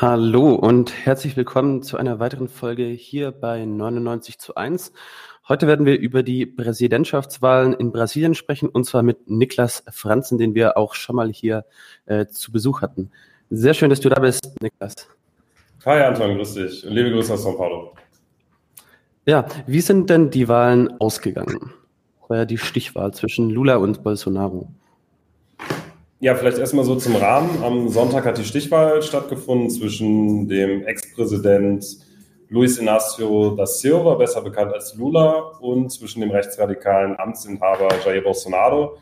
Hallo und herzlich willkommen zu einer weiteren Folge hier bei 99 zu 1. Heute werden wir über die Präsidentschaftswahlen in Brasilien sprechen und zwar mit Niklas Franzen, den wir auch schon mal hier äh, zu Besuch hatten. Sehr schön, dass du da bist, Niklas. Hi Anton, grüß dich und liebe Grüße aus São Paulo. Ja, wie sind denn die Wahlen ausgegangen? War ja die Stichwahl zwischen Lula und Bolsonaro. Ja, vielleicht erstmal so zum Rahmen. Am Sonntag hat die Stichwahl stattgefunden zwischen dem Ex-Präsident Luis Inácio da Silva, besser bekannt als Lula, und zwischen dem rechtsradikalen Amtsinhaber Jair Bolsonaro.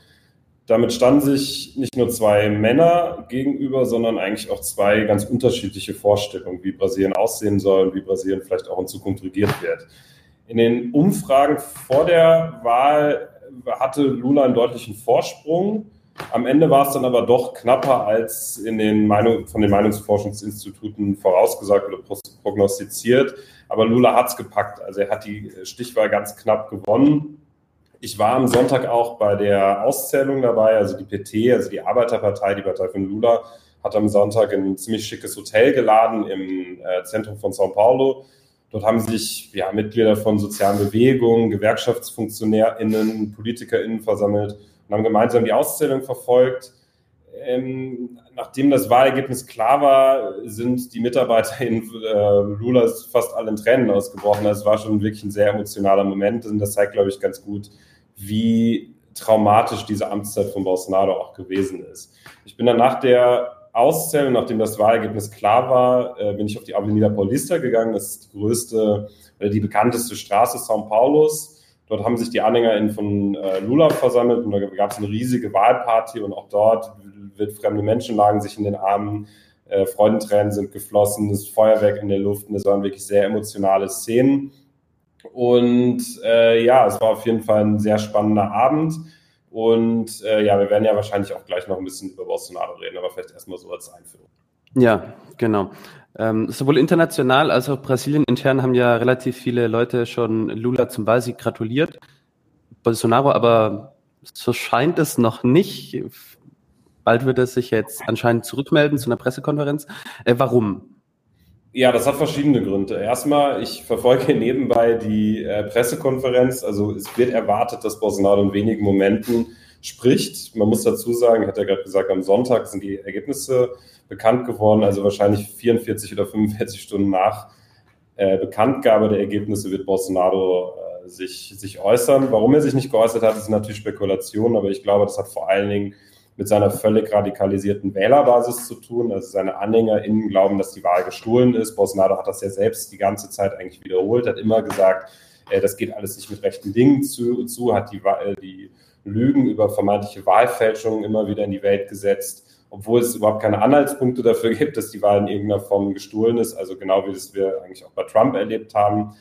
Damit standen sich nicht nur zwei Männer gegenüber, sondern eigentlich auch zwei ganz unterschiedliche Vorstellungen, wie Brasilien aussehen soll und wie Brasilien vielleicht auch in Zukunft regiert wird. In den Umfragen vor der Wahl hatte Lula einen deutlichen Vorsprung. Am Ende war es dann aber doch knapper als in den Meinung, von den Meinungsforschungsinstituten vorausgesagt oder prognostiziert. Aber Lula hat es gepackt. Also er hat die Stichwahl ganz knapp gewonnen. Ich war am Sonntag auch bei der Auszählung dabei. Also die PT, also die Arbeiterpartei, die Partei von Lula, hat am Sonntag in ein ziemlich schickes Hotel geladen im äh, Zentrum von São Paulo. Dort haben sich ja, Mitglieder von sozialen Bewegungen, GewerkschaftsfunktionärInnen, PolitikerInnen versammelt und haben gemeinsam die Auszählung verfolgt. Ähm, nachdem das Wahlergebnis klar war, sind die Mitarbeiter in äh, Lulas fast alle in Tränen ausgebrochen. Das war schon wirklich ein sehr emotionaler Moment und das zeigt, glaube ich, ganz gut, wie traumatisch diese Amtszeit von Bolsonaro auch gewesen ist. Ich bin dann nach der Auszählung, nachdem das Wahlergebnis klar war, äh, bin ich auf die Avenida Paulista gegangen. Das ist die größte oder die bekannteste Straße São Paulos Dort haben sich die AnhängerInnen von äh, Lula versammelt und da gab es eine riesige Wahlparty und auch dort wird fremde Menschen lagen sich in den Armen, äh, Freudentränen sind geflossen, das Feuerwerk in der Luft und es waren wirklich sehr emotionale Szenen. Und äh, ja, es war auf jeden Fall ein sehr spannender Abend. Und äh, ja, wir werden ja wahrscheinlich auch gleich noch ein bisschen über Bolsonaro reden, aber vielleicht erstmal so als Einführung. Ja, genau. Ähm, sowohl international als auch Brasilien intern haben ja relativ viele Leute schon Lula zum Wahlsieg gratuliert. Bolsonaro aber so scheint es noch nicht. Bald wird er sich jetzt anscheinend zurückmelden zu einer Pressekonferenz. Äh, warum? Ja, das hat verschiedene Gründe. Erstmal, ich verfolge nebenbei die äh, Pressekonferenz. Also es wird erwartet, dass Bolsonaro in wenigen Momenten spricht. Man muss dazu sagen, hat er gerade gesagt, am Sonntag sind die Ergebnisse bekannt geworden. Also wahrscheinlich 44 oder 45 Stunden nach äh, Bekanntgabe der Ergebnisse wird Bolsonaro äh, sich, sich äußern. Warum er sich nicht geäußert hat, ist natürlich Spekulation, aber ich glaube, das hat vor allen Dingen mit seiner völlig radikalisierten Wählerbasis zu tun. Also seine AnhängerInnen glauben, dass die Wahl gestohlen ist. Bolsonaro hat das ja selbst die ganze Zeit eigentlich wiederholt, hat immer gesagt, äh, das geht alles nicht mit rechten Dingen zu, zu hat die, die Lügen über vermeintliche Wahlfälschungen immer wieder in die Welt gesetzt obwohl es überhaupt keine Anhaltspunkte dafür gibt, dass die Wahl in irgendeiner Form gestohlen ist, also genau wie das wir eigentlich auch bei Trump erlebt haben.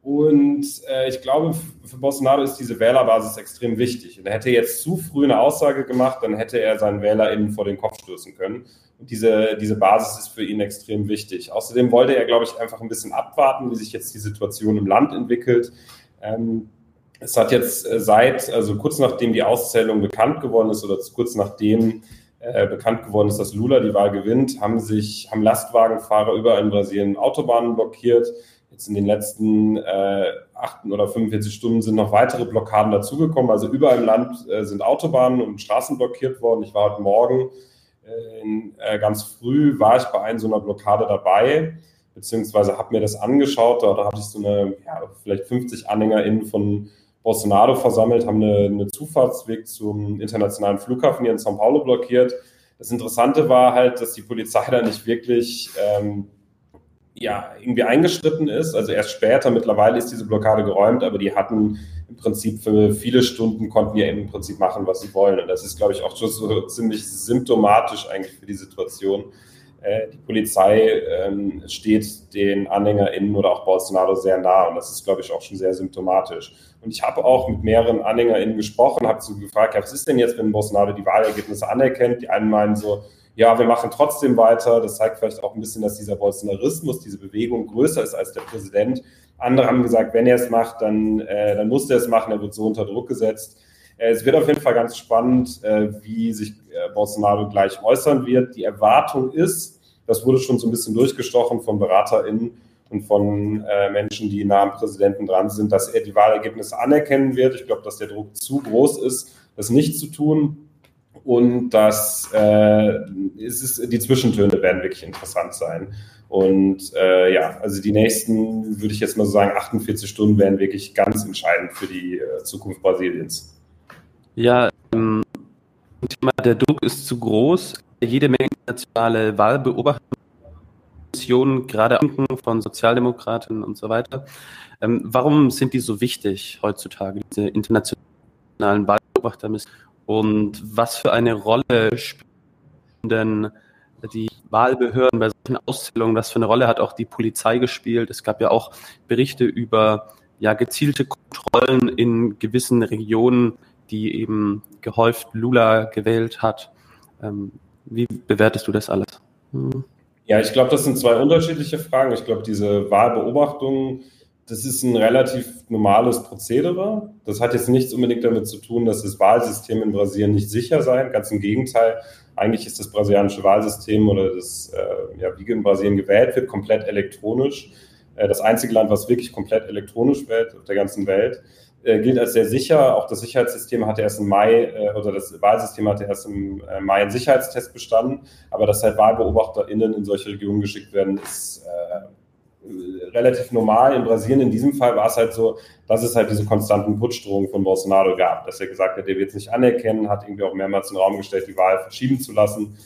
Und äh, ich glaube, für Bolsonaro ist diese Wählerbasis extrem wichtig. Und er hätte jetzt zu früh eine Aussage gemacht, dann hätte er seinen WählerInnen vor den Kopf stoßen können. Und diese, diese Basis ist für ihn extrem wichtig. Außerdem wollte er, glaube ich, einfach ein bisschen abwarten, wie sich jetzt die Situation im Land entwickelt. Ähm, es hat jetzt äh, seit, also kurz nachdem die Auszählung bekannt geworden ist oder kurz nachdem äh, bekannt geworden ist, dass Lula die Wahl gewinnt, haben sich, haben Lastwagenfahrer überall in Brasilien Autobahnen blockiert. Jetzt in den letzten äh, 8 oder 45 Stunden sind noch weitere Blockaden dazugekommen. Also überall im Land äh, sind Autobahnen und Straßen blockiert worden. Ich war heute Morgen äh, in, äh, ganz früh, war ich bei einer so einer Blockade dabei, beziehungsweise habe mir das angeschaut. Da, hatte ich so eine, ja, vielleicht 50 AnhängerInnen von Bolsonaro versammelt, haben eine, eine Zufahrtsweg zum internationalen Flughafen hier in São Paulo blockiert. Das Interessante war halt, dass die Polizei da nicht wirklich ähm, ja, irgendwie eingeschritten ist. Also erst später, mittlerweile ist diese Blockade geräumt, aber die hatten im Prinzip für viele Stunden, konnten ja im Prinzip machen, was sie wollen. Und das ist, glaube ich, auch schon so ziemlich symptomatisch eigentlich für die Situation. Äh, die Polizei ähm, steht den AnhängerInnen oder auch Bolsonaro sehr nah und das ist, glaube ich, auch schon sehr symptomatisch. Und ich habe auch mit mehreren AnhängerInnen gesprochen, habe so gefragt, ja, was ist denn jetzt, wenn Bolsonaro die Wahlergebnisse anerkennt? Die einen meinen so, ja, wir machen trotzdem weiter. Das zeigt vielleicht auch ein bisschen, dass dieser Bolsonarismus, diese Bewegung größer ist als der Präsident. Andere haben gesagt, wenn er es macht, dann, äh, dann muss er es machen, er wird so unter Druck gesetzt. Äh, es wird auf jeden Fall ganz spannend, äh, wie sich äh, Bolsonaro gleich äußern wird. Die Erwartung ist, Das wurde schon so ein bisschen durchgestochen von BeraterInnen und von Menschen, die nah am Präsidenten dran sind, dass er die Wahlergebnisse anerkennen wird. Ich glaube, dass der Druck zu groß ist, das nicht zu tun. Und dass äh, es ist, die Zwischentöne werden wirklich interessant sein. Und äh, ja, also die nächsten, würde ich jetzt mal so sagen, 48 Stunden werden wirklich ganz entscheidend für die äh, Zukunft Brasiliens. Ja, ähm, Thema der Druck ist zu groß. Jede Menge nationale Wahlbeobachtungsmissionen, gerade von Sozialdemokraten und so weiter. Ähm, warum sind die so wichtig heutzutage, diese internationalen Wahlbeobachtermissionen? Und was für eine Rolle spielen denn die Wahlbehörden bei solchen Auszählungen, was für eine Rolle hat auch die Polizei gespielt? Es gab ja auch Berichte über ja, gezielte Kontrollen in gewissen Regionen, die eben gehäuft Lula gewählt hat. Ähm, wie bewertest du das alles? Hm. Ja, ich glaube, das sind zwei unterschiedliche Fragen. Ich glaube, diese Wahlbeobachtungen, das ist ein relativ normales Prozedere. Das hat jetzt nichts unbedingt damit zu tun, dass das Wahlsystem in Brasilien nicht sicher sei. Ganz im Gegenteil. Eigentlich ist das brasilianische Wahlsystem oder das, äh, ja, wie in Brasilien gewählt wird, komplett elektronisch. Äh, das einzige Land, was wirklich komplett elektronisch wählt auf der ganzen Welt. Äh, gilt als sehr sicher. Auch das Sicherheitssystem hatte erst im Mai, äh, oder das Wahlsystem hatte erst im äh, Mai einen Sicherheitstest bestanden. Aber dass halt WahlbeobachterInnen in solche Regionen geschickt werden, ist äh, relativ normal. In Brasilien in diesem Fall war es halt so, dass es halt diese konstanten Putschdrohungen von Bolsonaro gab, dass er gesagt hat, der wird es nicht anerkennen, hat irgendwie auch mehrmals in den Raum gestellt, die Wahl verschieben zu lassen.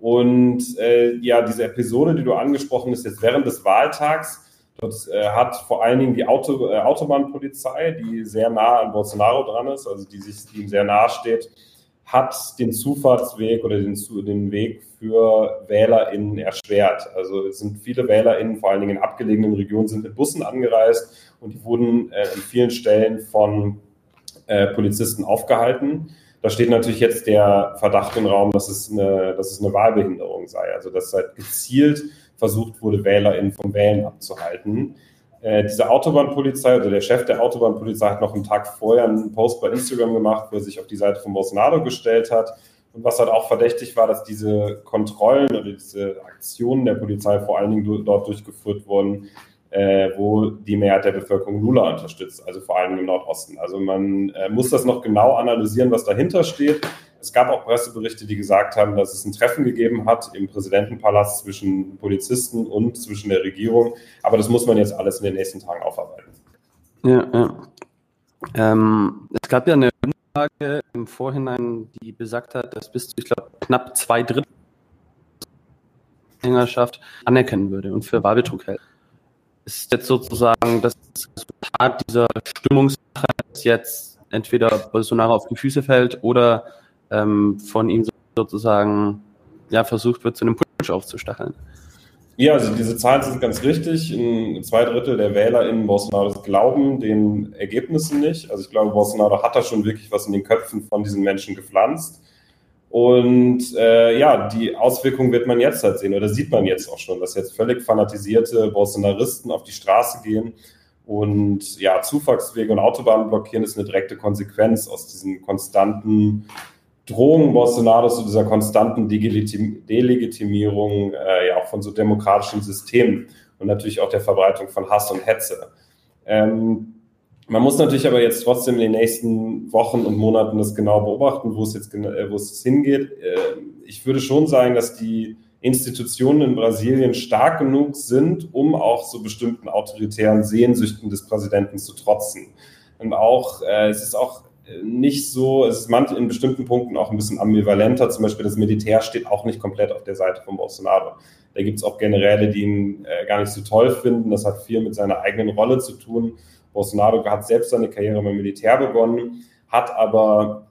Und äh, ja, diese Episode, die du angesprochen hast, jetzt während des Wahltags, Dort äh, hat vor allen Dingen die Auto, äh, Autobahnpolizei, die sehr nah an Bolsonaro dran ist, also die, sich, ihm sehr nahe steht, hat den Zufahrtsweg oder den, den Weg für WählerInnen erschwert. Also es sind viele WählerInnen, vor allen Dingen in abgelegenen Regionen, sind mit Bussen angereist und die wurden äh, in vielen Stellen von äh, Polizisten aufgehalten. Da steht natürlich jetzt der Verdacht im Raum, dass es eine, dass es eine Wahlbehinderung sei. Also dass halt gezielt versucht wurde, WählerInnen vom Wählen abzuhalten. Äh, diese Autobahnpolizei oder der Chef der Autobahnpolizei hat noch einen Tag vorher einen Post bei Instagram gemacht, wo er sich auf die Seite von Bolsonaro gestellt hat. Und was halt auch verdächtig war, dass diese Kontrollen oder diese Aktionen der Polizei vor allen Dingen dort durchgeführt wurden, äh, wo die Mehrheit der Bevölkerung Lula unterstützt, also vor allem im Nordosten. Also man äh, muss das noch genau analysieren, was dahinter steht. Es gab auch Presseberichte, die gesagt haben, dass es ein Treffen gegeben hat im Präsidentenpalast zwischen Polizisten und zwischen der Regierung. Aber das muss man jetzt alles in den nächsten Tagen aufarbeiten. Ja, ja. Ähm, es gab ja eine Umfrage im Vorhinein, die besagt hat, dass bis zu, ich glaube, knapp zwei Drittel der Anhängerschaft anerkennen würde und für Wahlbetrug hält. Ist jetzt sozusagen das Resultat dieser Stimmungssache, dass jetzt entweder Bolsonaro auf die Füße fällt oder ähm, von ihm sozusagen ja, versucht wird, zu einem Putsch aufzustacheln. Ja, also diese Zahlen sind ganz richtig. In zwei Drittel der WählerInnen Bolsonaros glauben den Ergebnissen nicht. Also ich glaube, Bolsonaro hat da schon wirklich was in den Köpfen von diesen Menschen gepflanzt. Und äh, ja, die Auswirkungen wird man jetzt halt sehen, oder sieht man jetzt auch schon, dass jetzt völlig fanatisierte Bolsonaristen auf die Straße gehen und ja, Zufahrtswege und Autobahnen blockieren, ist eine direkte Konsequenz aus diesen konstanten Drohung Bolsonaros zu dieser konstanten Delegitimierung äh, ja auch von so demokratischen Systemen und natürlich auch der Verbreitung von Hass und Hetze. Ähm, man muss natürlich aber jetzt trotzdem in den nächsten Wochen und Monaten das genau beobachten, wo es jetzt äh, wo es hingeht. Äh, ich würde schon sagen, dass die Institutionen in Brasilien stark genug sind, um auch so bestimmten autoritären Sehnsüchten des Präsidenten zu trotzen. Und auch, äh, es ist auch nicht so, es ist manchmal in bestimmten Punkten auch ein bisschen ambivalenter. Zum Beispiel das Militär steht auch nicht komplett auf der Seite von Bolsonaro. Da gibt es auch Generäle, die ihn äh, gar nicht so toll finden. Das hat viel mit seiner eigenen Rolle zu tun. Bolsonaro hat selbst seine Karriere beim Militär begonnen, hat aber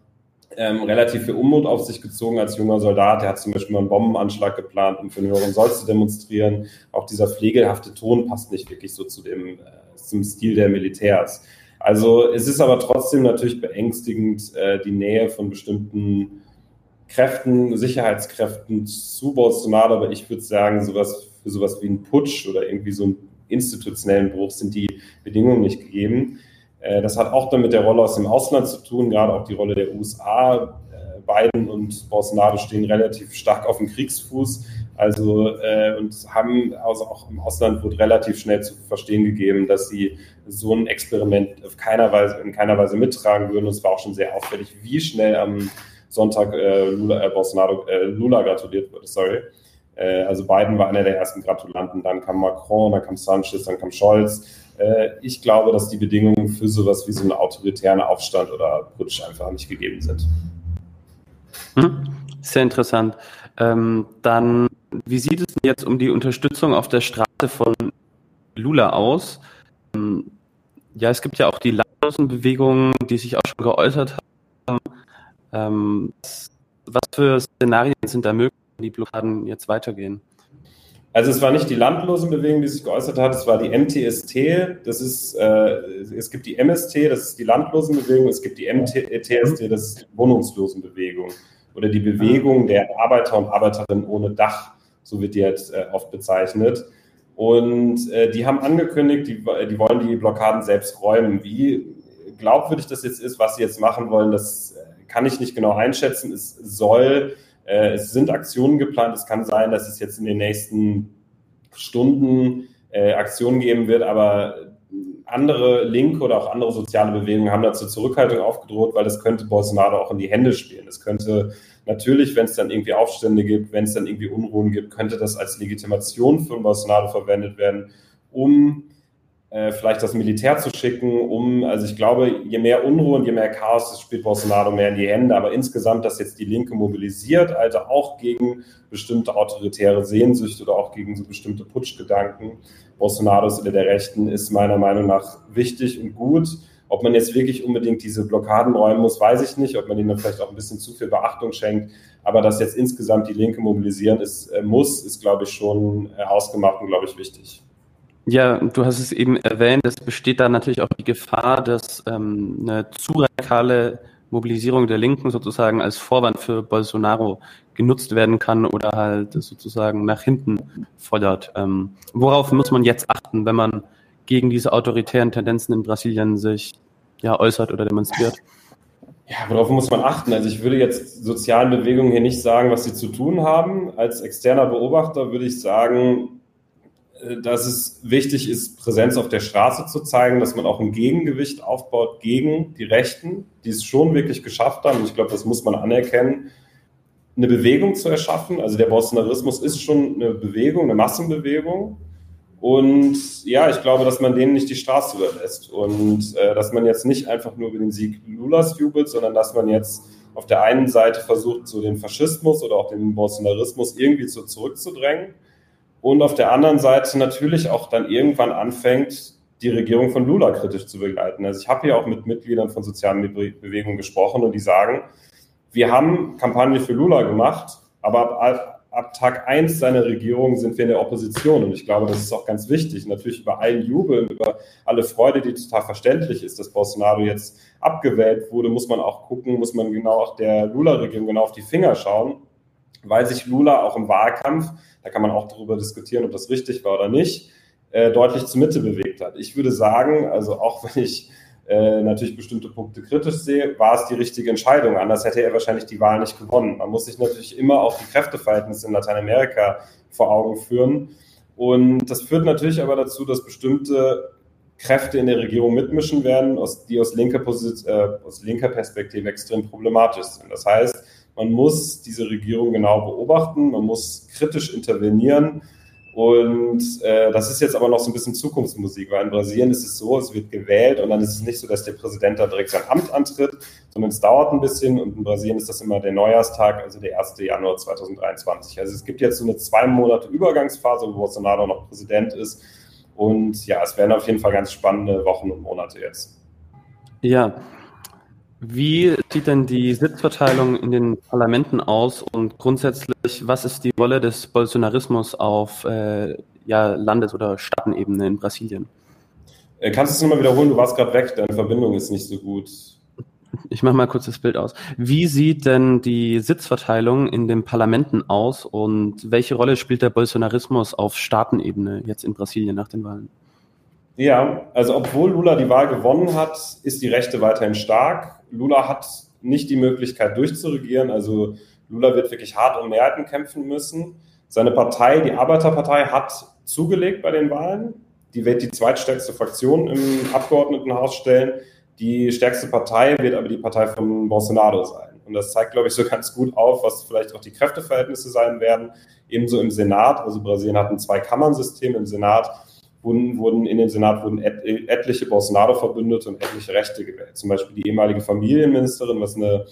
ähm, relativ viel Unmut auf sich gezogen als junger Soldat. Er hat zum Beispiel mal einen Bombenanschlag geplant, um für den höheren Soll zu demonstrieren. Auch dieser pflegelhafte Ton passt nicht wirklich so zu dem, äh, zum Stil der Militärs. Also es ist aber trotzdem natürlich beängstigend, äh, die Nähe von bestimmten Kräften, Sicherheitskräften zu Bolsonaro, aber ich würde sagen, sowas, für sowas wie einen Putsch oder irgendwie so einen institutionellen Bruch sind die Bedingungen nicht gegeben. Äh, das hat auch dann mit der Rolle aus dem Ausland zu tun, gerade auch die Rolle der USA. Äh, Biden und Bolsonaro stehen relativ stark auf dem Kriegsfuß. Also äh, und haben also auch im Ausland wurde relativ schnell zu verstehen gegeben, dass sie so ein Experiment auf keiner Weise, in keiner Weise mittragen würden. Und es war auch schon sehr auffällig, wie schnell am Sonntag äh, Lula, äh, Bolsonaro, äh, Lula gratuliert wurde. Sorry. Äh, also Biden war einer der ersten Gratulanten. Dann kam Macron, dann kam Sanchez, dann kam Scholz. Äh, ich glaube, dass die Bedingungen für sowas wie so einen autoritären Aufstand oder Putsch einfach nicht gegeben sind. Hm? Sehr interessant. Ähm, dann, wie sieht es jetzt um die Unterstützung auf der Straße von Lula aus? Ähm, ja, es gibt ja auch die landlosen Bewegungen, die sich auch schon geäußert haben. Ähm, was für Szenarien sind da möglich, wenn die Blockaden jetzt weitergehen? Also es war nicht die landlosen Bewegung, die sich geäußert hat, es war die MTST, das ist, äh, es gibt die MST, das ist die landlosen Bewegung, es gibt die MTST, das ist die wohnungslosen Bewegung oder die Bewegung der Arbeiter und Arbeiterinnen ohne Dach, so wird die jetzt äh, oft bezeichnet. Und äh, die haben angekündigt, die, die wollen die Blockaden selbst räumen. Wie glaubwürdig das jetzt ist, was sie jetzt machen wollen, das äh, kann ich nicht genau einschätzen. Es soll, es sind Aktionen geplant. Es kann sein, dass es jetzt in den nächsten Stunden Aktionen geben wird, aber andere linke oder auch andere soziale Bewegungen haben dazu Zurückhaltung aufgedroht, weil das könnte Bolsonaro auch in die Hände spielen. Es könnte natürlich, wenn es dann irgendwie Aufstände gibt, wenn es dann irgendwie Unruhen gibt, könnte das als Legitimation für Bolsonaro verwendet werden, um äh, vielleicht das Militär zu schicken, um, also ich glaube, je mehr Unruhe und je mehr Chaos, das spielt Bolsonaro mehr in die Hände. Aber insgesamt, dass jetzt die Linke mobilisiert, also auch gegen bestimmte autoritäre Sehnsüchte oder auch gegen so bestimmte Putschgedanken Bolsonaros oder der Rechten, ist meiner Meinung nach wichtig und gut. Ob man jetzt wirklich unbedingt diese Blockaden räumen muss, weiß ich nicht. Ob man ihnen vielleicht auch ein bisschen zu viel Beachtung schenkt. Aber dass jetzt insgesamt die Linke mobilisieren ist, äh, muss, ist, glaube ich, schon äh, ausgemacht und, glaube ich, wichtig. Ja, du hast es eben erwähnt, es besteht da natürlich auch die Gefahr, dass ähm, eine zu radikale Mobilisierung der Linken sozusagen als Vorwand für Bolsonaro genutzt werden kann oder halt sozusagen nach hinten fordert. Ähm, worauf muss man jetzt achten, wenn man gegen diese autoritären Tendenzen in Brasilien sich ja, äußert oder demonstriert? Ja, worauf muss man achten? Also ich würde jetzt sozialen Bewegungen hier nicht sagen, was sie zu tun haben. Als externer Beobachter würde ich sagen, äh, dass es wichtig ist, Präsenz auf der Straße zu zeigen, dass man auch ein Gegengewicht aufbaut gegen die Rechten, die es schon wirklich geschafft haben. Ich glaube, das muss man anerkennen, eine Bewegung zu erschaffen. Also der Bolsonarismus ist schon eine Bewegung, eine Massenbewegung. Und ja, ich glaube, dass man denen nicht die Straße überlässt und äh, dass man jetzt nicht einfach nur über den Sieg Lulas jubelt, sondern dass man jetzt auf der einen Seite versucht, so den Faschismus oder auch den Bolsonarismus irgendwie so zurückzudrängen und auf der anderen Seite natürlich auch dann irgendwann anfängt, die Regierung von Lula kritisch zu begleiten. Also ich habe hier auch mit Mitgliedern von sozialen Bewegungen gesprochen und die sagen, wir haben Kampagne für Lula gemacht, aber ab, ab Tag eins seiner Regierung sind wir in der Opposition und ich glaube, das ist auch ganz wichtig. Natürlich über allen Jubel, über alle Freude, die total verständlich ist, dass Bolsonaro jetzt abgewählt wurde, muss man auch gucken, muss man genau auch der Lula-Regierung genau auf die Finger schauen weil sich Lula auch im Wahlkampf, da kann man auch darüber diskutieren, ob das richtig war oder nicht, äh, deutlich zur Mitte bewegt hat. Ich würde sagen, also auch wenn ich äh, natürlich bestimmte Punkte kritisch sehe, war es die richtige Entscheidung. Anders hätte er wahrscheinlich die Wahl nicht gewonnen. Man muss sich natürlich immer auch die Kräfteverhältnisse in Lateinamerika vor Augen führen. Und das führt natürlich aber dazu, dass bestimmte Kräfte in der Regierung mitmischen werden, die aus linker, Posit äh, aus linker Perspektive extrem problematisch sind. Das heißt, man muss diese Regierung genau beobachten, man muss kritisch intervenieren. Und äh, das ist jetzt aber noch so ein bisschen Zukunftsmusik, weil in Brasilien ist es so, es wird gewählt und dann ist es nicht so, dass der Präsident da direkt sein Amt antritt, sondern es dauert ein bisschen und in Brasilien ist das immer der Neujahrstag, also der 1. Januar 2023. Also es gibt jetzt so eine zwei Monate Übergangsphase, wo Bolsonaro noch Präsident ist. Und ja, es werden auf jeden Fall ganz spannende Wochen und Monate jetzt. Ja, wie sieht denn die Sitzverteilung in den Parlamenten aus und grundsätzlich, was ist die Rolle des Bolsonarismus auf äh, ja, Landes- oder Staatenebene in Brasilien? Äh, kannst du es nochmal wiederholen? Du warst gerade weg, deine Verbindung ist nicht so gut. Ich mache mal kurz das Bild aus. Wie sieht denn die Sitzverteilung in den Parlamenten aus und welche Rolle spielt der Bolsonarismus auf Staatenebene jetzt in Brasilien nach den Wahlen? Ja, also obwohl Lula die Wahl gewonnen hat, ist die Rechte weiterhin stark. Lula hat nicht die Möglichkeit durchzuregieren. Also Lula wird wirklich hart um Mehrheiten kämpfen müssen. Seine Partei, die Arbeiterpartei, hat zugelegt bei den Wahlen. Die wird die zweitstärkste Fraktion im Abgeordnetenhaus stellen. Die stärkste Partei wird aber die Partei von Bolsonaro sein. Und das zeigt, glaube ich, so ganz gut auf, was vielleicht auch die Kräfteverhältnisse sein werden. Ebenso im Senat, also Brasilien hat ein Zwei-Kammern-System im Senat, wurden, wurden in den Senat wurden et, etliche Bolsonaro-Verbündete und etliche Rechte gewählt. Zum Beispiel die ehemalige Familienministerin, was eine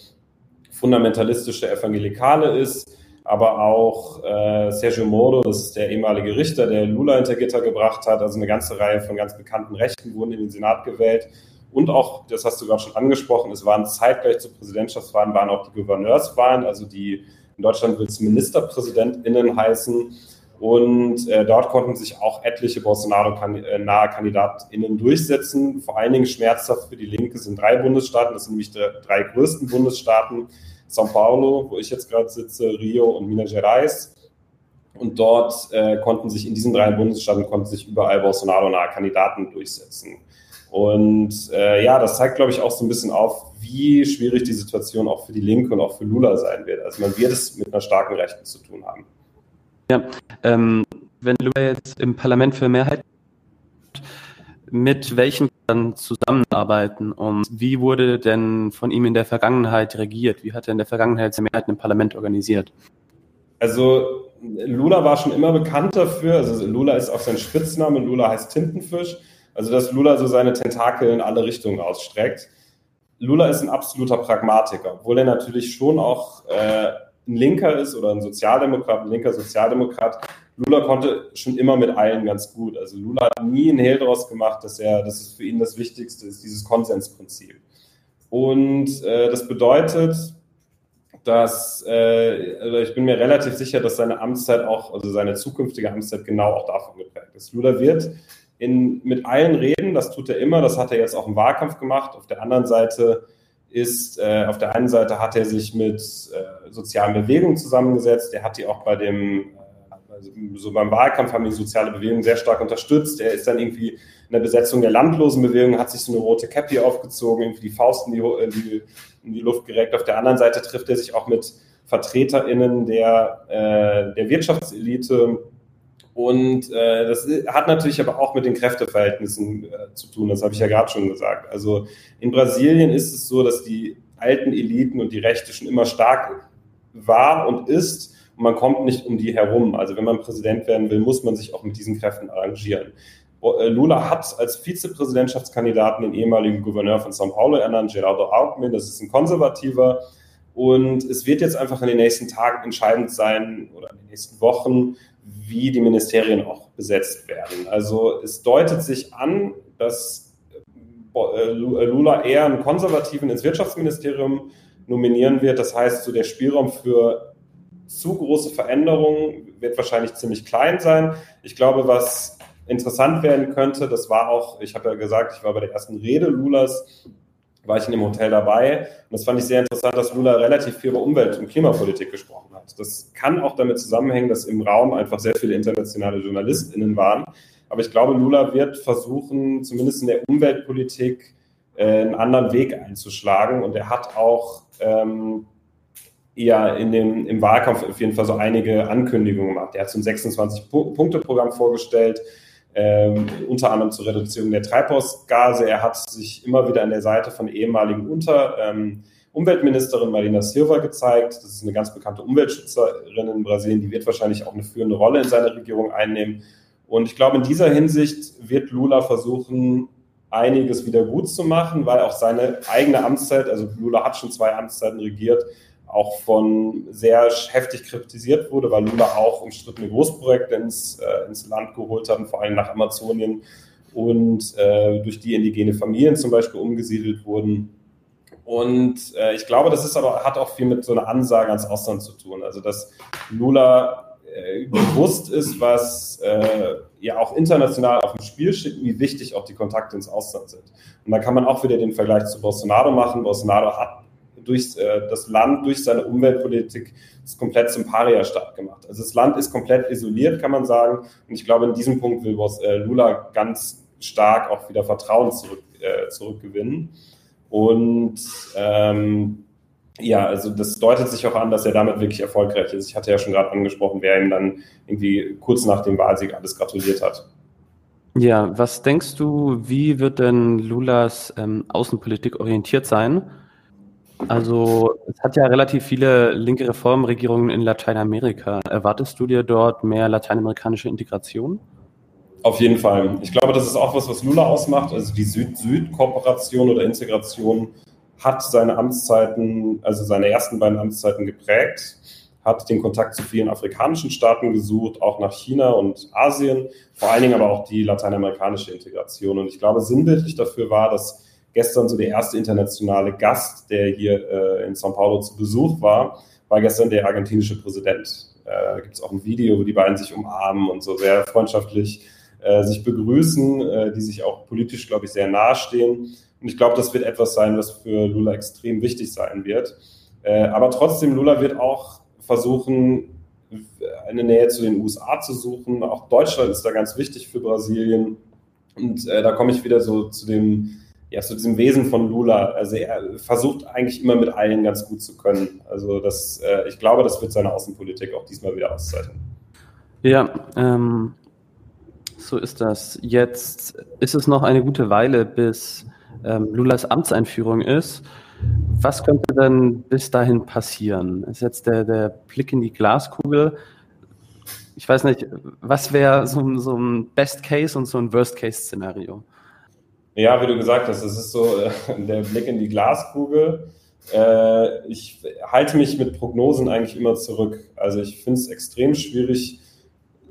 fundamentalistische Evangelikale ist, aber auch äh, Sergio Moro, das ist der ehemalige Richter, der Lula hinter Gitter gebracht hat. Also eine ganze Reihe von ganz bekannten Rechten wurden in den Senat gewählt. Und auch, das hast du gerade schon angesprochen, es waren zeitgleich zu Präsidentschaftswahlen, waren auch die Gouverneurswahlen, also die in Deutschland wird es MinisterpräsidentInnen heißen. Und äh, dort konnten sich auch etliche Bolsonaro-nahe KandidatInnen durchsetzen. Vor allen Dingen schmerzhaft für die Linke sind drei Bundesstaaten, das sind nämlich die drei größten Bundesstaaten, São Paulo, wo ich jetzt gerade sitze, Rio und Minas Gerais. Und dort äh, konnten sich in diesen drei Bundesstaaten konnten sich überall Bolsonaro-nahe Kandidaten durchsetzen. Und äh, ja, das zeigt, glaube ich, auch so ein bisschen auf, wie schwierig die Situation auch für die Linke und auch für Lula sein wird. Also man wird es mit einer starken Rechten zu tun haben. Ja, ähm, wenn Lula jetzt im Parlament für Mehrheit mit welchen dann zusammenarbeiten und wie wurde denn von ihm in der Vergangenheit regiert? Wie hat er in der Vergangenheit seine Mehrheiten im Parlament organisiert? Also Lula war schon immer bekannt dafür, also Lula ist auch sein Spitzname, Lula heißt Tintenfisch, also dass Lula so seine Tentakel in alle Richtungen ausstreckt. Lula ist ein absoluter Pragmatiker, obwohl er natürlich schon auch äh, ein Linker ist oder ein Sozialdemokrat, ein linker Sozialdemokrat. Lula konnte schon immer mit allen ganz gut. Also Lula hat nie einen Hehl daraus gemacht, dass er, dass es für ihn das Wichtigste ist, dieses Konsensprinzip. Und äh, das bedeutet, dass äh, also ich bin mir relativ sicher, dass seine Amtszeit auch, also seine zukünftige Amtszeit genau auch davon geprägt ist. Lula wird in, mit allen reden, das tut er immer, das hat er jetzt auch im Wahlkampf gemacht. Auf der anderen Seite ist, äh, auf der einen Seite hat er sich mit äh, sozialen Bewegungen zusammengesetzt, er hat die auch bei dem, äh, also so beim Wahlkampf haben die soziale Bewegung sehr stark unterstützt, er ist dann irgendwie in der Besetzung der Landlosenbewegung, hat sich so eine rote Cappy aufgezogen, irgendwie die Faust in die, in die, in die Luft gereckt. Auf der anderen Seite trifft er sich auch mit VertreterInnen der, äh, der Wirtschaftselite, und äh, das hat natürlich aber auch mit den Kräfteverhältnissen äh, zu tun, das habe ich ja gerade schon gesagt. Also in Brasilien ist es so, dass die alten Eliten und die Rechte schon immer stark war und ist und man kommt nicht um die herum. Also wenn man Präsident werden will, muss man sich auch mit diesen Kräften arrangieren. Äh, Lula hat als Vizepräsidentschaftskandidaten den ehemaligen Gouverneur von São Paulo ernannt, Gerardo Alckmin, das ist ein Konservativer. Und es wird jetzt einfach in den nächsten Tagen entscheidend sein oder in den nächsten Wochen, wie die Ministerien auch besetzt werden. Also es deutet sich an, dass äh, Lula eher einen Konservativen ins Wirtschaftsministerium nominieren wird. Das heißt, so der Spielraum für zu große Veränderungen wird wahrscheinlich ziemlich klein sein. Ich glaube, was interessant werden könnte, das war auch, ich habe ja gesagt, ich war bei der ersten Rede Lulas war ich in dem Hotel dabei. Und das fand ich sehr interessant, dass Lula relativ viel über Umwelt- und Klimapolitik gesprochen hat. Das kann auch damit zusammenhängen, dass im Raum einfach sehr viele internationale JournalistInnen waren. Aber ich glaube, Lula wird versuchen, zumindest in der Umweltpolitik äh, einen anderen Weg einzuschlagen. Und er hat auch ähm, eher in dem, im Wahlkampf auf jeden Fall so einige Ankündigungen gemacht. Er hat so ein 26-Punkte-Programm vorgestellt ähm, unter anderem zur Reduzierung der Treibhausgase. Er hat sich immer wieder an der Seite von ehemaligen Unter, ähm, Umweltministerin Marina Silva gezeigt. Das ist eine ganz bekannte Umweltschützerin in Brasilien, die wird wahrscheinlich auch eine führende Rolle in seiner Regierung einnehmen. Und ich glaube, in dieser Hinsicht wird Lula versuchen, einiges wieder gut zu machen, weil auch seine eigene Amtszeit, also Lula hat schon zwei Amtszeiten regiert, auch von sehr heftig kritisiert wurde, weil Lula auch umstrittene Großprojekte ins, äh, ins Land geholt hat, vor allem nach Amazonien und äh, durch die indigene Familien zum Beispiel umgesiedelt wurden. Und äh, ich glaube, das ist aber, hat auch viel mit so einer Ansage ans Ausland zu tun. Also, dass Lula äh, bewusst ist, was äh, ja auch international auf dem Spiel steht, wie wichtig auch die Kontakte ins Ausland sind. Und da kann man auch wieder den Vergleich zu Bolsonaro machen. Bolsonaro hat durch äh, das Land, durch seine Umweltpolitik ist komplett zum Paria-Staat gemacht. Also das Land ist komplett isoliert, kann man sagen. Und ich glaube, in diesem Punkt will äh, Lula ganz stark auch wieder Vertrauen zurück, äh, zurückgewinnen. Und ähm, ja, also das deutet sich auch an, dass er damit wirklich erfolgreich ist. Ich hatte ja schon gerade angesprochen, wer ihm dann irgendwie kurz nach dem Wahlsieg alles gratuliert hat. Ja, was denkst du, wie wird denn Lulas ähm, Außenpolitik orientiert sein? Also es hat ja relativ viele linke Reformregierungen in Lateinamerika. Erwartest du dir dort mehr lateinamerikanische Integration? Auf jeden Fall. Ich glaube, das ist auch was, was Lula ausmacht. Also die Süd-Süd-Kooperation oder Integration hat seine Amtszeiten, also seine ersten beiden Amtszeiten geprägt, hat den Kontakt zu vielen afrikanischen Staaten gesucht, auch nach China und Asien, vor allen Dingen aber auch die lateinamerikanische Integration. Und ich glaube, sinnbildlich dafür war, dass gestern so der erste internationale Gast, der hier äh, in São Paulo zu Besuch war, war gestern der argentinische Präsident. Äh, gibt es auch ein Video, wo die beiden sich umarmen und so sehr freundschaftlich äh, sich begrüßen, äh, die sich auch politisch, glaube ich, sehr nahestehen. Und ich glaube, das wird etwas sein, was für Lula extrem wichtig sein wird. Äh, aber trotzdem, Lula wird auch versuchen, eine Nähe zu den USA zu suchen. Auch Deutschland ist da ganz wichtig für Brasilien. Und äh, da komme ich wieder so zu dem ja, zu diesem Wesen von Lula. Also er versucht eigentlich immer mit allen ganz gut zu können. Also das, äh, ich glaube, das wird seine Außenpolitik auch diesmal wieder auszeichnen. Ja, ähm, so ist das. Jetzt ist es noch eine gute Weile, bis ähm, Lulas Amtseinführung ist. Was könnte denn bis dahin passieren? Ist jetzt der, der Blick in die Glaskugel. Ich weiß nicht, was wäre so, so ein Best Case und so ein Worst Case Szenario? Ja, wie du gesagt hast, das ist so äh, der Blick in die Glaskugel. Äh, ich halte mich mit Prognosen eigentlich immer zurück. Also ich finde es extrem schwierig,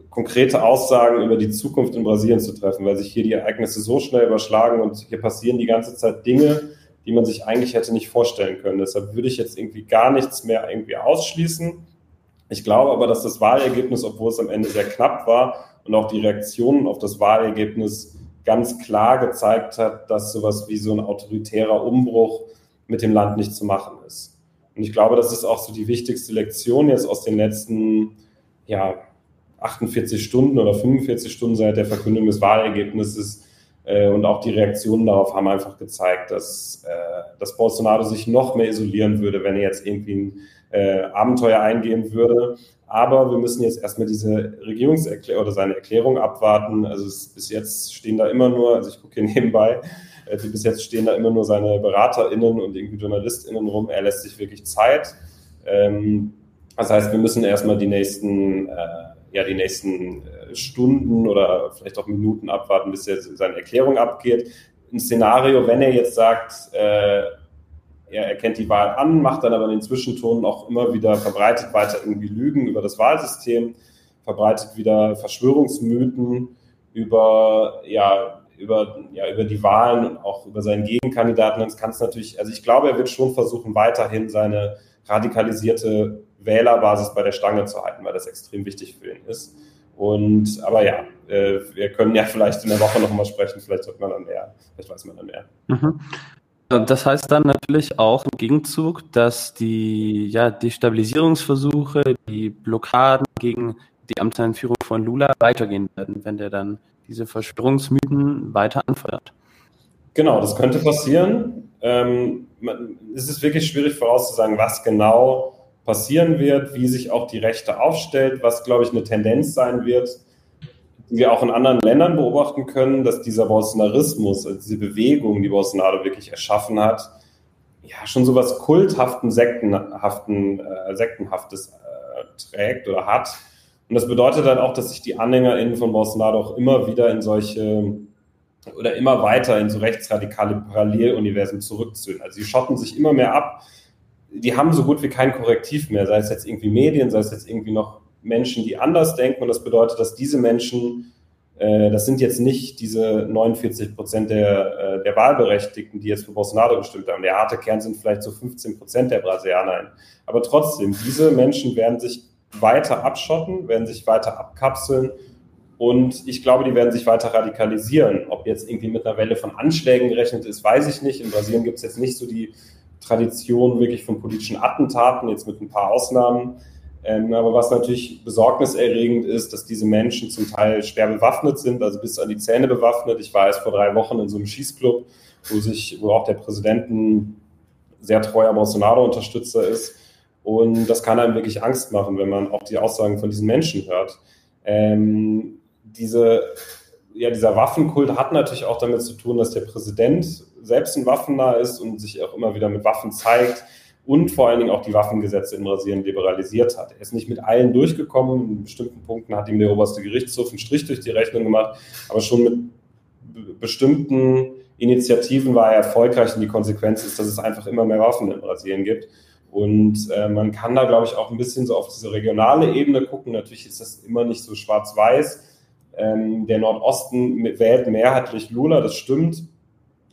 konkrete Aussagen über die Zukunft in Brasilien zu treffen, weil sich hier die Ereignisse so schnell überschlagen und hier passieren die ganze Zeit Dinge, die man sich eigentlich hätte nicht vorstellen können. Deshalb würde ich jetzt irgendwie gar nichts mehr irgendwie ausschließen. Ich glaube aber, dass das Wahlergebnis, obwohl es am Ende sehr knapp war und auch die Reaktionen auf das Wahlergebnis ganz klar gezeigt hat, dass sowas wie so ein autoritärer Umbruch mit dem Land nicht zu machen ist. Und ich glaube, das ist auch so die wichtigste Lektion jetzt aus den letzten ja, 48 Stunden oder 45 Stunden seit der Verkündung des Wahlergebnisses. Äh, und auch die Reaktionen darauf haben einfach gezeigt, dass, äh, dass Bolsonaro sich noch mehr isolieren würde, wenn er jetzt irgendwie äh, Abenteuer eingehen würde. Aber wir müssen jetzt erstmal diese Regierungserklärung oder seine Erklärung abwarten. Also es, bis jetzt stehen da immer nur, also ich gucke hier nebenbei, äh, bis jetzt stehen da immer nur seine BeraterInnen und irgendwie JournalistInnen rum. Er lässt sich wirklich Zeit. Ähm, das heißt, wir müssen erstmal die nächsten, äh, ja, die nächsten äh, Stunden oder vielleicht auch Minuten abwarten, bis er seine Erklärung abgeht. Ein Szenario, wenn er jetzt sagt, äh, er erkennt die Wahl an, macht dann aber in den Zwischentonen auch immer wieder, verbreitet weiter irgendwie Lügen über das Wahlsystem, verbreitet wieder Verschwörungsmythen über, ja, über, ja, über die Wahlen und auch über seinen Gegenkandidaten. Dann kann es natürlich, also ich glaube, er wird schon versuchen, weiterhin seine radikalisierte Wählerbasis bei der Stange zu halten, weil das extrem wichtig für ihn ist. Und aber ja, äh, wir können ja vielleicht in der Woche nochmal sprechen, vielleicht wird man dann mehr, vielleicht weiß man dann mehr. Mhm. Das heißt dann natürlich auch im Gegenzug, dass die ja, Destabilisierungsversuche, die Blockaden gegen die Amtseinführung von Lula weitergehen werden, wenn der dann diese Verschwörungsmythen weiter anfeuert. Genau, das könnte passieren. Ähm, es ist wirklich schwierig vorauszusagen, was genau passieren wird, wie sich auch die Rechte aufstellt, was, glaube ich, eine Tendenz sein wird die wir auch in anderen Ländern beobachten können, dass dieser Bolsonarismus, also diese Bewegung, die Bolsonaro wirklich erschaffen hat, ja, schon so was kulthaften, sektenhaften, äh, sektenhaftes äh, trägt oder hat. Und das bedeutet dann auch, dass sich die AnhängerInnen von Bolsonaro auch immer wieder in solche oder immer weiter in so rechtsradikale Paralleluniversen zurückziehen. Also sie schotten sich immer mehr ab. Die haben so gut wie kein Korrektiv mehr, sei es jetzt irgendwie Medien, sei es jetzt irgendwie noch Menschen, die anders denken. Und das bedeutet, dass diese Menschen, äh, das sind jetzt nicht diese 49 Prozent der, äh, der Wahlberechtigten, die jetzt für Bolsonaro gestimmt haben. Der harte Kern sind vielleicht so 15 Prozent der Brasilianer. Aber trotzdem, diese Menschen werden sich weiter abschotten, werden sich weiter abkapseln. Und ich glaube, die werden sich weiter radikalisieren. Ob jetzt irgendwie mit einer Welle von Anschlägen gerechnet ist, weiß ich nicht. In Brasilien gibt es jetzt nicht so die Tradition wirklich von politischen Attentaten, jetzt mit ein paar Ausnahmen. Ähm, aber was natürlich besorgniserregend ist, dass diese Menschen zum Teil schwer bewaffnet sind, also bis an die Zähne bewaffnet. Ich war erst vor drei Wochen in so einem Schießclub, wo sich, wo auch der Präsidenten sehr treuer Bolsonaro-Unterstützer ist. Und das kann einem wirklich Angst machen, wenn man auch die Aussagen von diesen Menschen hört. Ähm, diese, ja, dieser Waffenkult hat natürlich auch damit zu tun, dass der Präsident selbst ein Waffennah ist und sich auch immer wieder mit Waffen zeigt und vor allen Dingen auch die Waffengesetze in Brasilien liberalisiert hat. Er ist nicht mit allen durchgekommen. In bestimmten Punkten hat ihm der oberste Gerichtshof einen Strich durch die Rechnung gemacht, aber schon mit bestimmten Initiativen war er erfolgreich und die Konsequenz ist, dass es einfach immer mehr Waffen in Brasilien gibt. Und äh, man kann da, glaube ich, auch ein bisschen so auf diese regionale Ebene gucken. Natürlich ist das immer nicht so schwarz-weiß. Ähm, der Nordosten wählt mehrheitlich Lula, das stimmt.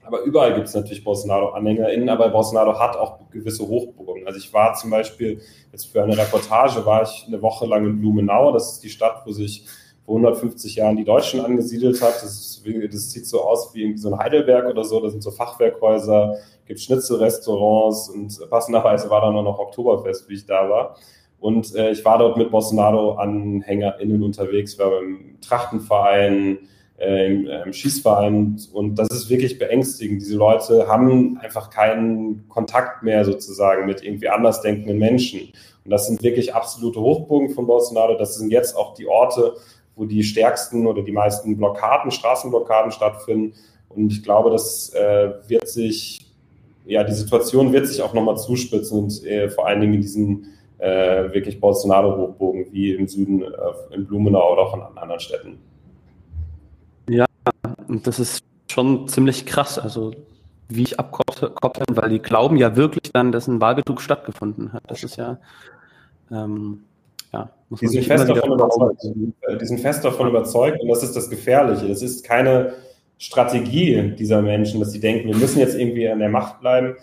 Aber überall gibt es natürlich Bolsonaro-AnhängerInnen, aber Bolsonaro hat auch gewisse Hochburgen. Also ich war zum Beispiel jetzt für eine Reportage, war ich eine Woche lang in Blumenau. Das ist die Stadt, wo sich vor 150 Jahren die Deutschen angesiedelt hat. Das, ist, das sieht so aus wie so ein Heidelberg oder so. Da sind so Fachwerkhäuser, gibt Schnitzelrestaurants und passenderweise war da noch Oktoberfest, wie ich da war. Und äh, ich war dort mit Bolsonaro-AnhängerInnen unterwegs, war beim Trachtenverein, äh, im, äh, im, Schießverein. Und das ist wirklich beängstigend. Diese Leute haben einfach keinen Kontakt mehr sozusagen mit irgendwie andersdenkenden Menschen. Und das sind wirklich absolute Hochburgen von Bolsonaro. Das sind jetzt auch die Orte, wo die stärksten oder die meisten Blockaden, Straßenblockaden stattfinden. Und ich glaube, das äh, wird sich, ja, die Situation wird sich auch nochmal zuspitzen und äh, vor allen Dingen in diesen äh, wirklich Bolsonaro-Hochbogen wie im Süden, äh, in Blumenau oder auch in anderen Städten. Und das ist schon ziemlich krass, also wie ich abkoppeln, weil die glauben ja wirklich dann, dass ein Wahlbetrug stattgefunden hat. Das ist ja, ähm, ja, die sind, fest davon überzeugt. die sind fest davon überzeugt und das ist das Gefährliche. Das ist keine Strategie dieser Menschen, dass sie denken, wir müssen jetzt irgendwie an der Macht bleiben,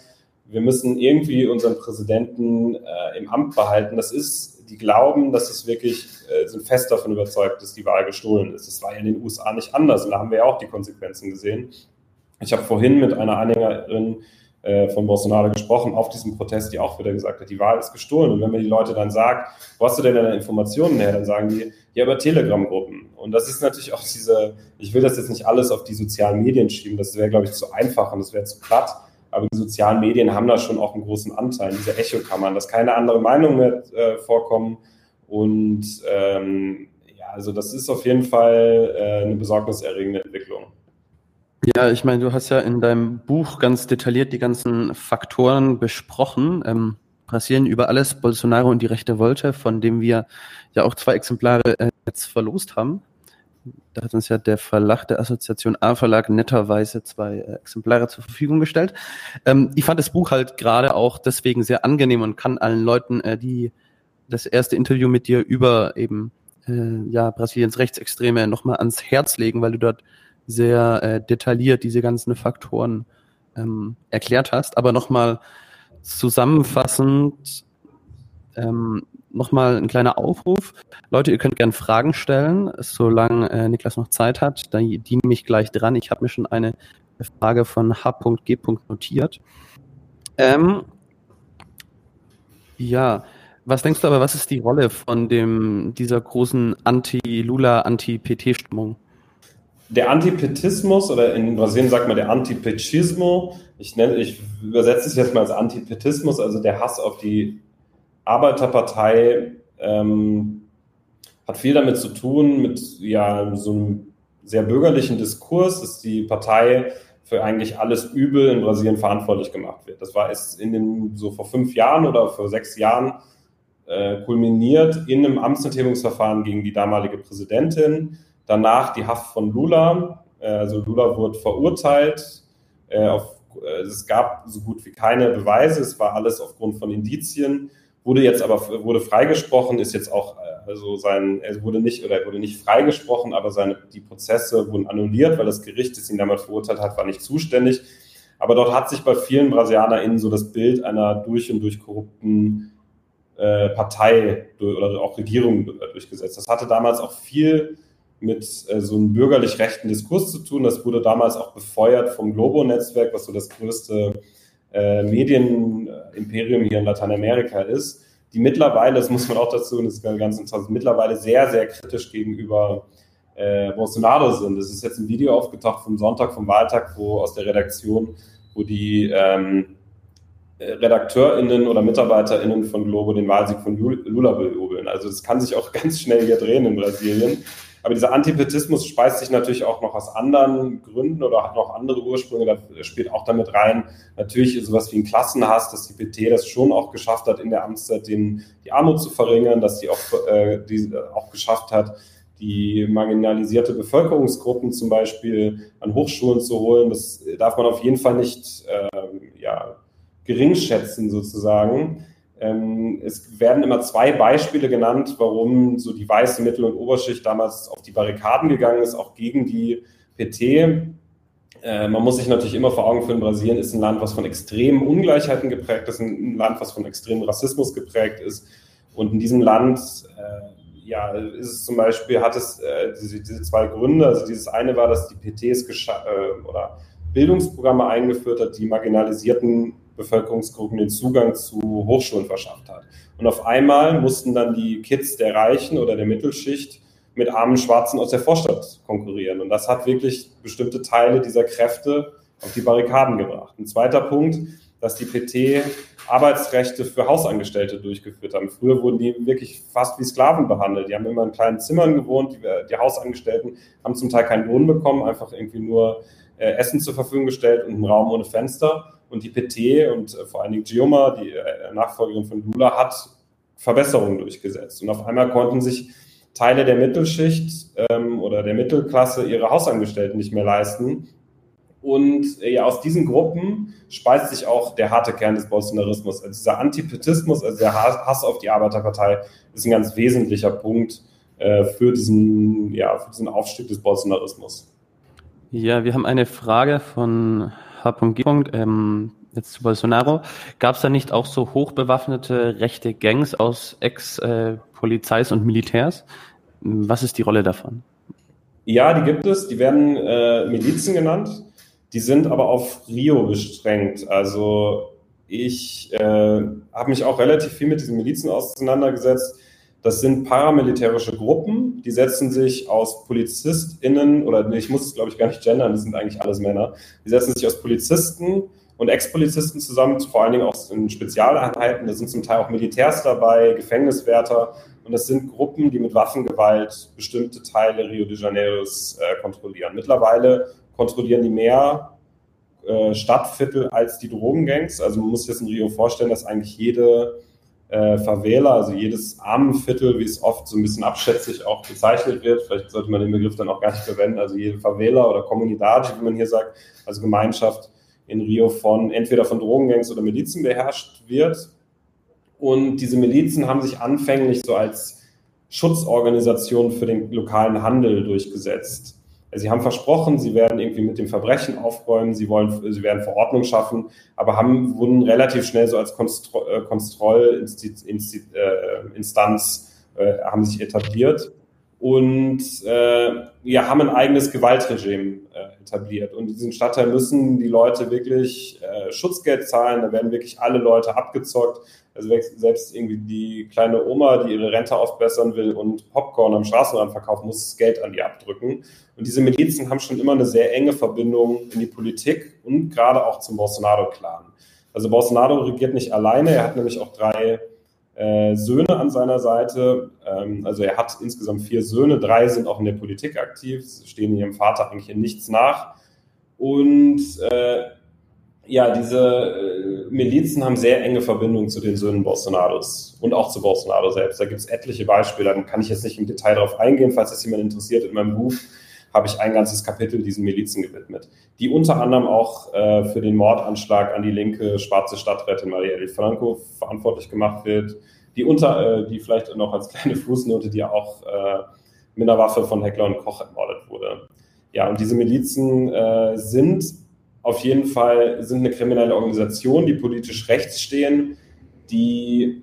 wir müssen irgendwie unseren Präsidenten äh, im Amt behalten. Das ist die glauben, dass es wirklich, äh, sind fest davon überzeugt, dass die Wahl gestohlen ist. Das war ja in den USA nicht anders und da haben wir ja auch die Konsequenzen gesehen. Ich habe vorhin mit einer Anhängerin äh, von Bolsonaro gesprochen auf diesem Protest, die auch wieder gesagt hat, die Wahl ist gestohlen. Und wenn man die Leute dann sagt, wo hast du denn deine Informationen her, dann sagen die, ja, über Telegram-Gruppen. Und das ist natürlich auch diese, ich will das jetzt nicht alles auf die sozialen Medien schieben, das wäre, glaube ich, zu einfach und das wäre zu platt. Aber die sozialen Medien haben da schon auch einen großen Anteil, diese Echokammern, dass keine andere Meinung mehr äh, vorkommen. Und ähm, ja, also das ist auf jeden Fall äh, eine besorgniserregende Entwicklung. Ja, ich meine, du hast ja in deinem Buch ganz detailliert die ganzen Faktoren besprochen. Ähm, Brasilien über alles, Bolsonaro und die rechte Wolte, von dem wir ja auch zwei Exemplare äh, jetzt verlost haben da hat uns ja der Verlag der Assoziation A-Verlag netterweise zwei äh, Exemplare zur Verfügung gestellt. Ähm, ich fand das Buch halt gerade auch deswegen sehr angenehm und kann allen Leuten, äh, die das erste Interview mit dir über eben äh, ja Brasiliens Rechtsextreme nochmal ans Herz legen, weil du dort sehr äh, detailliert diese ganzen Faktoren ähm, erklärt hast. Aber nochmal zusammenfassend, ähm, nochmal ein kleiner Aufruf. Leute, ihr könnt gerne Fragen stellen, solange äh, Niklas noch Zeit hat. Da diene mich gleich dran. Ich habe mir schon eine Frage von H.G. notiert. Ähm, ja, was denkst du aber, was ist die Rolle von dem, dieser großen Anti-Lula, Anti-PT-Stimmung? Der Antipetismus oder in Brasilien sagt man der Antipetismo, ich, ich übersetze es jetzt mal als Antipetismus, also der Hass auf die Arbeiterpartei ähm, hat viel damit zu tun, mit ja, so einem sehr bürgerlichen Diskurs, dass die Partei für eigentlich alles Übel in Brasilien verantwortlich gemacht wird. Das war es in den, so vor fünf Jahren oder vor sechs Jahren äh, kulminiert in einem Amtsenthebungsverfahren gegen die damalige Präsidentin. Danach die Haft von Lula. Äh, also Lula wurde verurteilt. Äh, auf, äh, es gab so gut wie keine Beweise. Es war alles aufgrund von Indizien wurde jetzt aber wurde freigesprochen, ist jetzt auch äh, also sein, er wurde nicht oder er wurde nicht freigesprochen, aber seine die Prozesse wurden annulliert, weil das Gericht, das ihn damals verurteilt hat, war nicht zuständig. Aber dort hat sich bei vielen BrasilianerInnen so das Bild einer durch und durch korrupten äh, Partei oder auch Regierung durchgesetzt. Das hatte damals auch viel mit äh, so einem bürgerlich-rechten Diskurs zu tun. Das wurde damals auch befeuert vom Globo-Netzwerk, was so das größte äh, Medienimperium hier in Lateinamerika ist, die mittlerweile, das muss man auch dazu, und das ist ganz interessant, mittlerweile sehr, sehr kritisch gegenüber äh, Bolsonaro sind. Es ist jetzt ein Video aufgetaucht vom Sonntag, vom Wahltag, wo aus der Redaktion, wo die ähm, RedakteurInnen oder MitarbeiterInnen von Globo den Wahlsieg von Lula bejubeln. Also das kann sich auch ganz schnell hier drehen in Brasilien. Aber dieser Antipetismus speist sich natürlich auch noch aus anderen Gründen oder hat noch andere Ursprünge. Da spielt auch damit rein, natürlich sowas wie ein Klassenhass, dass die PT das schon auch geschafft hat, in der Amtszeit den, die Armut zu verringern, dass die auch, äh, die auch geschafft hat, die marginalisierte Bevölkerungsgruppen zum Beispiel an Hochschulen zu holen. Das darf man auf jeden Fall nicht äh, ja, geringschätzen sozusagen. Ähm, es werden immer zwei Beispiele genannt, warum so die weiße Mittel- und Oberschicht damals auf die Barrikaden gegangen ist, auch gegen die PT. Äh, man muss sich natürlich immer vor Augen führen, Brasilien ist ein Land, was von extremen Ungleichheiten geprägt ist, ein Land, was von extremem Rassismus geprägt ist. Und in diesem Land, äh, ja, ist es zum Beispiel, hat es äh, diese, diese, zwei Gründe. Also dieses eine war, dass die PT es äh, oder Bildungsprogramme eingeführt hat, die marginalisierten Bevölkerungsgruppen den Zugang zu Hochschulen verschafft hat. Und auf einmal mussten dann die Kids der Reichen oder der Mittelschicht mit armen Schwarzen aus der Vorstadt konkurrieren. Und das hat wirklich bestimmte Teile dieser Kräfte auf die Barrikaden gebracht. Ein zweiter Punkt, dass die PT Arbeitsrechte für Hausangestellte durchgeführt haben. Früher wurden die wirklich fast wie Sklaven behandelt. Die haben immer in kleinen Zimmern gewohnt. Die, die Hausangestellten haben zum Teil keinen Lohn bekommen, einfach irgendwie nur äh, Essen zur Verfügung gestellt und einen Raum ohne Fenster. Und die PT und äh, vor allen Dingen Gioma, die äh, Nachfolgerin von Lula, hat Verbesserungen durchgesetzt. Und auf einmal konnten sich Teile der Mittelschicht ähm, oder der Mittelklasse ihre Hausangestellten nicht mehr leisten. Und äh, ja, aus diesen Gruppen speist sich auch der harte Kern des Bolsonarismus. Also dieser Antipetismus, also der Hass auf die Arbeiterpartei, ist ein ganz wesentlicher Punkt äh, für, diesen, ja, für diesen Aufstieg des Bolsonarismus. Ja, wir haben eine Frage von H.G. Ähm, jetzt zu Bolsonaro. Gab es da nicht auch so hochbewaffnete rechte Gangs aus Ex-Polizeis und Militärs? Was ist die Rolle davon? Ja, die gibt es. Die werden äh, Milizen genannt. Die sind aber auf Rio beschränkt. Also ich äh, habe mich auch relativ viel mit diesen Milizen auseinandergesetzt. Das sind paramilitärische Gruppen, die setzen sich aus PolizistInnen, oder ich muss es glaube ich gar nicht gendern, das sind eigentlich alles Männer, die setzen sich aus Polizisten und Ex-Polizisten zusammen, vor allen Dingen auch in Spezialeinheiten, da sind zum Teil auch Militärs dabei, Gefängniswärter. Und das sind Gruppen, die mit Waffengewalt bestimmte Teile Rio de Janeiros äh, kontrollieren. Mittlerweile kontrollieren die mehr äh, Stadtviertel als die Drogengangs, also man muss sich das in Rio vorstellen, dass eigentlich jede äh, Favela, also jedes Armenviertel, wie es oft so ein bisschen abschätzig auch bezeichnet wird. Vielleicht sollte man den Begriff dann auch gar nicht verwenden. Also jede Favela oder Comunidade, wie man hier sagt, also Gemeinschaft in Rio von entweder von Drogengangs oder Milizen beherrscht wird. Und diese Milizen haben sich anfänglich so als Schutzorganisation für den lokalen Handel durchgesetzt. Sie haben versprochen, sie werden irgendwie mit dem Verbrechen aufräumen, sie wollen, sie werden Verordnung schaffen, aber haben, wurden relativ schnell so als äh, Kontrollinstanz äh, äh, haben sich etabliert und äh, ja, haben ein eigenes Gewaltregime äh, etabliert. Und in diesem Stadtteil müssen die Leute wirklich äh, Schutzgeld zahlen, da werden wirklich alle Leute abgezockt. Also selbst irgendwie die kleine Oma, die ihre Rente aufbessern will und Popcorn am Straßenrand verkauft, muss das Geld an die abdrücken. Und diese Milizen haben schon immer eine sehr enge Verbindung in die Politik und gerade auch zum Bolsonaro-Clan. Also Bolsonaro regiert nicht alleine, er hat nämlich auch drei äh, Söhne an seiner Seite. Ähm, also er hat insgesamt vier Söhne, drei sind auch in der Politik aktiv, stehen ihrem Vater eigentlich in nichts nach. Und äh, ja, diese äh, Milizen haben sehr enge Verbindungen zu den Söhnen Bolsonaros und auch zu Bolsonaro selbst. Da gibt es etliche Beispiele, da kann ich jetzt nicht im Detail darauf eingehen, falls das jemand interessiert. In meinem Buch habe ich ein ganzes Kapitel diesen Milizen gewidmet, die unter anderem auch äh, für den Mordanschlag an die linke schwarze Stadträtin Marielle Franco verantwortlich gemacht wird, die unter, äh, die vielleicht noch als kleine Fußnote, die auch äh, mit einer Waffe von Heckler und Koch ermordet wurde. Ja, und diese Milizen äh, sind auf jeden Fall sind eine kriminelle Organisation, die politisch rechts stehen, die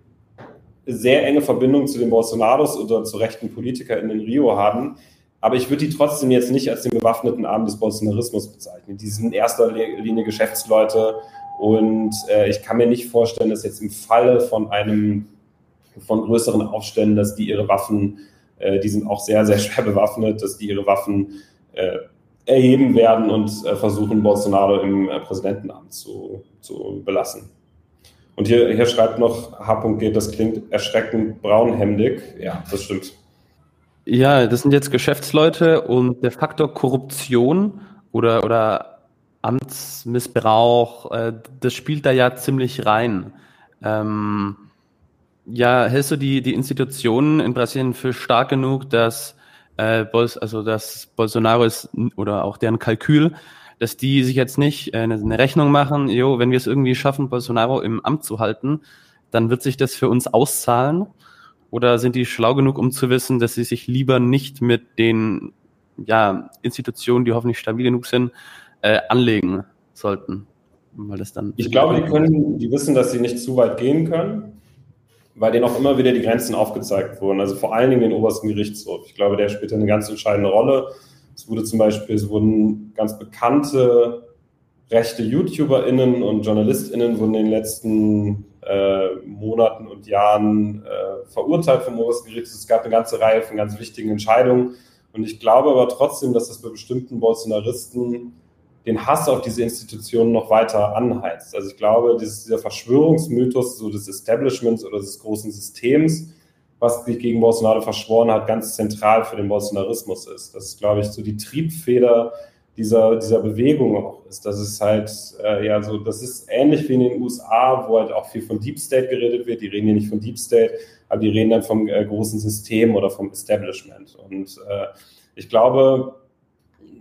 sehr enge Verbindungen zu den Bolsonaros oder zu rechten Politikern in Rio haben. Aber ich würde die trotzdem jetzt nicht als den bewaffneten Arm des Bolsonarismus bezeichnen. Die sind in erster Linie Geschäftsleute und äh, ich kann mir nicht vorstellen, dass jetzt im Falle von einem von größeren Aufständen, dass die ihre Waffen, äh, die sind auch sehr, sehr schwer bewaffnet, dass die ihre Waffen äh, erheben werden und äh, versuchen, Bolsonaro im äh, Präsidentenamt zu, zu belassen. Und hier, hier schreibt noch H.G., das klingt erschreckend braunhemdig. Ja, das stimmt. Ja, das sind jetzt Geschäftsleute und der Faktor Korruption oder, oder Amtsmissbrauch, äh, das spielt da ja ziemlich rein. Ähm, ja, hältst du die, die Institutionen in Brasilien für stark genug, dass, äh, also dass Bolsonaro ist oder auch deren Kalkül, dass die sich jetzt nicht äh, eine Rechnung machen, jo, wenn wir es irgendwie schaffen, Bolsonaro im Amt zu halten, dann wird sich das für uns auszahlen? Oder sind die schlau genug, um zu wissen, dass sie sich lieber nicht mit den ja, Institutionen, die hoffentlich stabil genug sind, äh, anlegen sollten? Weil das dann ich glaube, die können, die wissen, dass sie nicht zu weit gehen können, weil denen auch immer wieder die Grenzen aufgezeigt wurden. Also vor allen Dingen den obersten Gerichtshof. Ich glaube, der spielt eine ganz entscheidende Rolle. Es wurde zum Beispiel, es wurden ganz bekannte rechte YouTuberInnen und JournalistInnen wurden in den letzten äh, Monaten und Jahren äh, verurteilt vom obersten Gerichtshof. Es gab eine ganze Reihe von ganz wichtigen Entscheidungen. Und ich glaube aber trotzdem, dass das bei bestimmten Bolsonaristen den Hass auf diese Institutionen noch weiter anheizt. Also ich glaube, dieser Verschwörungsmythos so des Establishments oder des großen Systems, was sich gegen Bolsonaro verschworen hat, ganz zentral für den Bolsonarismus ist. Das ist, glaube ich, so die Triebfeder dieser, dieser Bewegung auch ist. Das ist halt, äh, ja, so, das ist ähnlich wie in den USA, wo halt auch viel von Deep State geredet wird. Die reden hier nicht von Deep State, aber die reden dann vom äh, großen System oder vom Establishment. Und äh, ich glaube,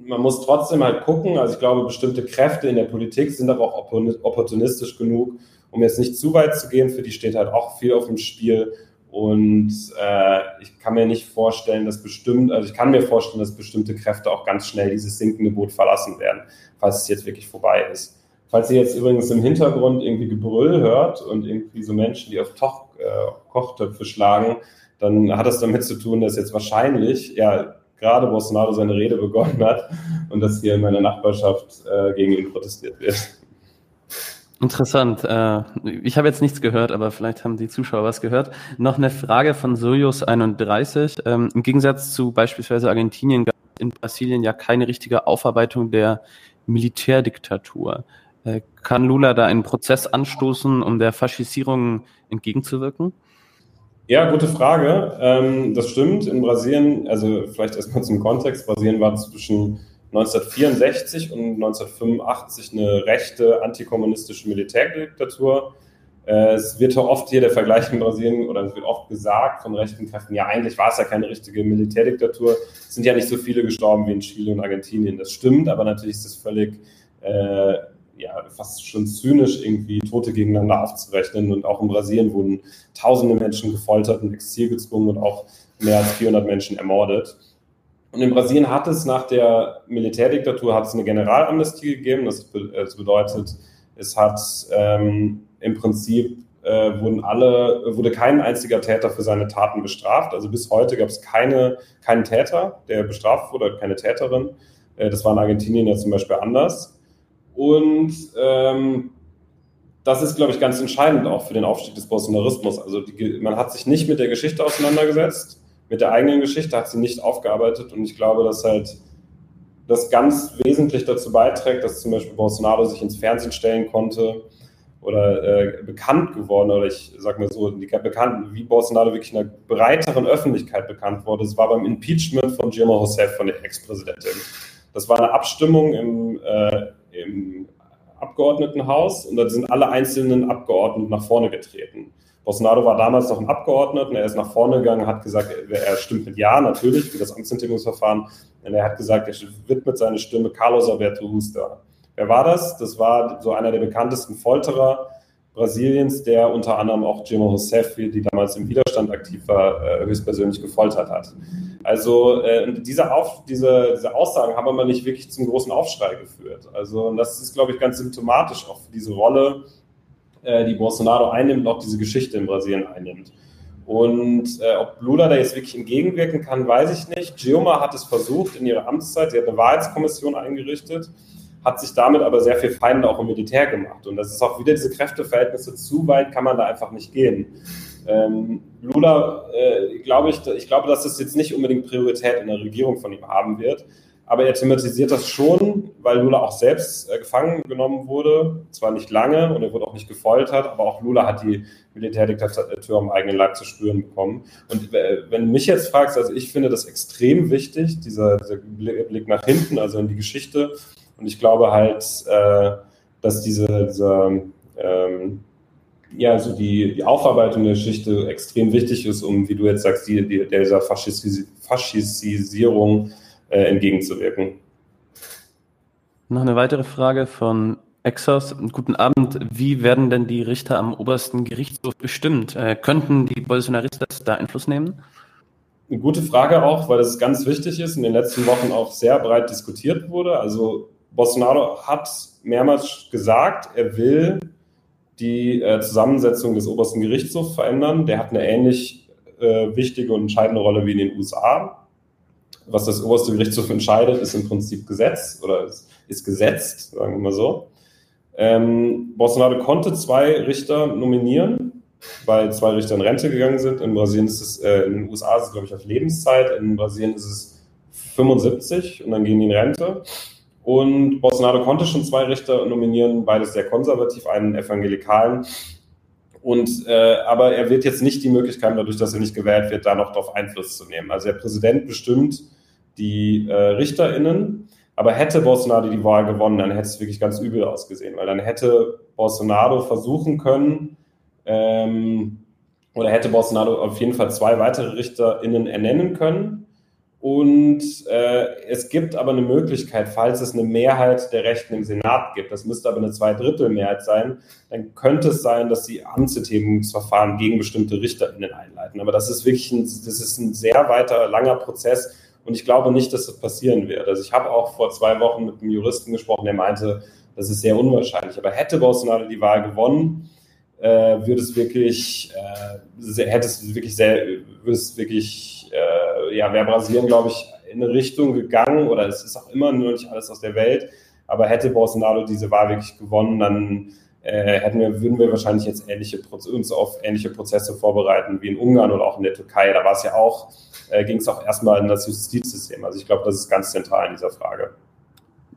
man muss trotzdem halt gucken. Also ich glaube, bestimmte Kräfte in der Politik sind aber auch opportunistisch genug, um jetzt nicht zu weit zu gehen. Für die steht halt auch viel auf dem Spiel. Und äh, ich kann mir nicht vorstellen, dass bestimmt, also ich kann mir vorstellen, dass bestimmte Kräfte auch ganz schnell dieses sinkende Boot verlassen werden, falls es jetzt wirklich vorbei ist. Falls ihr jetzt übrigens im Hintergrund irgendwie Gebrüll hört und irgendwie so Menschen, die auf Toch, äh, Kochtöpfe schlagen, dann hat das damit zu tun, dass jetzt wahrscheinlich, ja, gerade Bolsonaro seine Rede begonnen hat und dass hier in meiner Nachbarschaft äh, gegen ihn protestiert wird. Interessant. Äh, ich habe jetzt nichts gehört, aber vielleicht haben die Zuschauer was gehört. Noch eine Frage von Sojus31. Ähm, Im Gegensatz zu beispielsweise Argentinien gab es in Brasilien ja keine richtige Aufarbeitung der Militärdiktatur. Äh, kann Lula da einen Prozess anstoßen, um der Faschisierung entgegenzuwirken? Ja, gute Frage. Ähm, das stimmt. In Brasilien, also vielleicht erstmal zum Kontext, Brasilien war zwischen 1964 und 1985 eine rechte antikommunistische Militärdiktatur. Äh, es wird oft hier der Vergleich in Brasilien oder es wird oft gesagt von rechten Kräften, ja, eigentlich war es ja keine richtige Militärdiktatur. Es sind ja nicht so viele gestorben wie in Chile und Argentinien. Das stimmt, aber natürlich ist es völlig äh, ja, fast schon zynisch irgendwie Tote gegeneinander aufzurechnen. Und auch in Brasilien wurden tausende Menschen gefoltert und Exil gezwungen und auch mehr als 400 Menschen ermordet. Und in Brasilien hat es nach der Militärdiktatur hat es eine Generalamnestie gegeben. Das, das bedeutet, es hat ähm, im Prinzip äh, wurden alle, wurde kein einziger Täter für seine Taten bestraft. Also bis heute gab es keine, keinen Täter, der bestraft wurde, keine Täterin. Äh, das war in Argentinien ja zum Beispiel anders. Und ähm, das ist, glaube ich, ganz entscheidend auch für den Aufstieg des Bolsonarismus. Also die, man hat sich nicht mit der Geschichte auseinandergesetzt, mit der eigenen Geschichte hat sie nicht aufgearbeitet. Und ich glaube, dass halt das ganz wesentlich dazu beiträgt, dass zum Beispiel Bolsonaro sich ins Fernsehen stellen konnte oder äh, bekannt geworden, oder ich sage mal so, die, bekannt, wie Bolsonaro wirklich in einer breiteren Öffentlichkeit bekannt wurde. Es war beim Impeachment von Dilma Rousseff, von der Ex-Präsidentin. Das war eine Abstimmung im äh, im Abgeordnetenhaus und da sind alle einzelnen Abgeordneten nach vorne getreten. Bolsonaro war damals noch ein Abgeordneter er ist nach vorne gegangen, hat gesagt, er stimmt mit Ja, natürlich, für das Amtsenthebungsverfahren. Und er hat gesagt, er widmet seine Stimme Carlos Alberto Huster. Wer war das? Das war so einer der bekanntesten Folterer Brasiliens, der unter anderem auch Dilma Rousseff, die damals im Widerstand aktiv war, äh, höchstpersönlich gefoltert hat. Also äh, diese, Auf, diese, diese Aussagen haben aber nicht wirklich zum großen Aufschrei geführt. Also das ist, glaube ich, ganz symptomatisch auch für diese Rolle, äh, die Bolsonaro einnimmt und auch diese Geschichte in Brasilien einnimmt. Und äh, ob Lula da jetzt wirklich entgegenwirken kann, weiß ich nicht. Gioma hat es versucht in ihrer Amtszeit. Sie hat eine Wahrheitskommission eingerichtet hat sich damit aber sehr viel Feinde auch im Militär gemacht. Und das ist auch wieder diese Kräfteverhältnisse, zu weit kann man da einfach nicht gehen. Ähm, Lula, äh, glaube ich, ich glaube, dass das jetzt nicht unbedingt Priorität in der Regierung von ihm haben wird. aber er thematisiert das schon, weil Lula auch selbst äh, gefangen genommen wurde. Zwar nicht lange und er wurde auch nicht gefoltert, aber auch Lula hat die Militärdiktatur am eigenen Leib zu spüren bekommen. Und äh, wenn du mich jetzt fragst, also ich finde das extrem wichtig, dieser, dieser Blick nach hinten, also in die Geschichte. Und ich glaube halt, äh, dass diese, dieser, ähm, ja, also die, die Aufarbeitung der Geschichte extrem wichtig ist, um, wie du jetzt sagst, die, die, dieser Faschis Faschisierung äh, entgegenzuwirken. Noch eine weitere Frage von Exos. Guten Abend. Wie werden denn die Richter am obersten Gerichtshof bestimmt? Äh, könnten die Bolsonaristas da Einfluss nehmen? Eine gute Frage auch, weil das ganz wichtig ist, in den letzten Wochen auch sehr breit diskutiert wurde. Also Bolsonaro hat mehrmals gesagt, er will die äh, Zusammensetzung des obersten Gerichtshofs verändern. Der hat eine ähnlich äh, wichtige und entscheidende Rolle wie in den USA. Was das oberste Gerichtshof entscheidet, ist im Prinzip Gesetz oder ist, ist gesetzt, sagen wir mal so. Ähm, Bolsonaro konnte zwei Richter nominieren, weil zwei Richter in Rente gegangen sind. In Brasilien ist es, äh, in den USA ist es, glaube ich, auf Lebenszeit. In Brasilien ist es 75 und dann gehen die in Rente. Und Bolsonaro konnte schon zwei Richter nominieren, beides sehr konservativ, einen evangelikalen. Und, äh, aber er wird jetzt nicht die Möglichkeit, dadurch, dass er nicht gewählt wird, da noch darauf Einfluss zu nehmen. Also der Präsident bestimmt die äh, RichterInnen, aber hätte Bolsonaro die Wahl gewonnen, dann hätte es wirklich ganz übel ausgesehen, weil dann hätte Bolsonaro versuchen können, ähm, oder hätte Bolsonaro auf jeden Fall zwei weitere RichterInnen ernennen können und äh, es gibt aber eine Möglichkeit, falls es eine Mehrheit der Rechten im Senat gibt, das müsste aber eine Zweidrittelmehrheit sein, dann könnte es sein, dass sie Amtsenthebungsverfahren gegen bestimmte RichterInnen einleiten. Aber das ist wirklich ein, das ist ein sehr weiter, langer Prozess und ich glaube nicht, dass das passieren wird. Also ich habe auch vor zwei Wochen mit einem Juristen gesprochen, der meinte, das ist sehr unwahrscheinlich. Aber hätte Bolsonaro die Wahl gewonnen, äh, würde es wirklich, äh, hätte es wirklich sehr, würde es wirklich äh, ja, wäre Brasilien, glaube ich, in eine Richtung gegangen oder es ist auch immer nur nicht alles aus der Welt. Aber hätte Bolsonaro diese Wahl wirklich gewonnen, dann äh, hätten wir, würden wir wahrscheinlich jetzt ähnliche, uns auf ähnliche Prozesse vorbereiten wie in Ungarn oder auch in der Türkei. Da war es ja auch, äh, ging es auch erstmal in das Justizsystem. Also ich glaube, das ist ganz zentral in dieser Frage.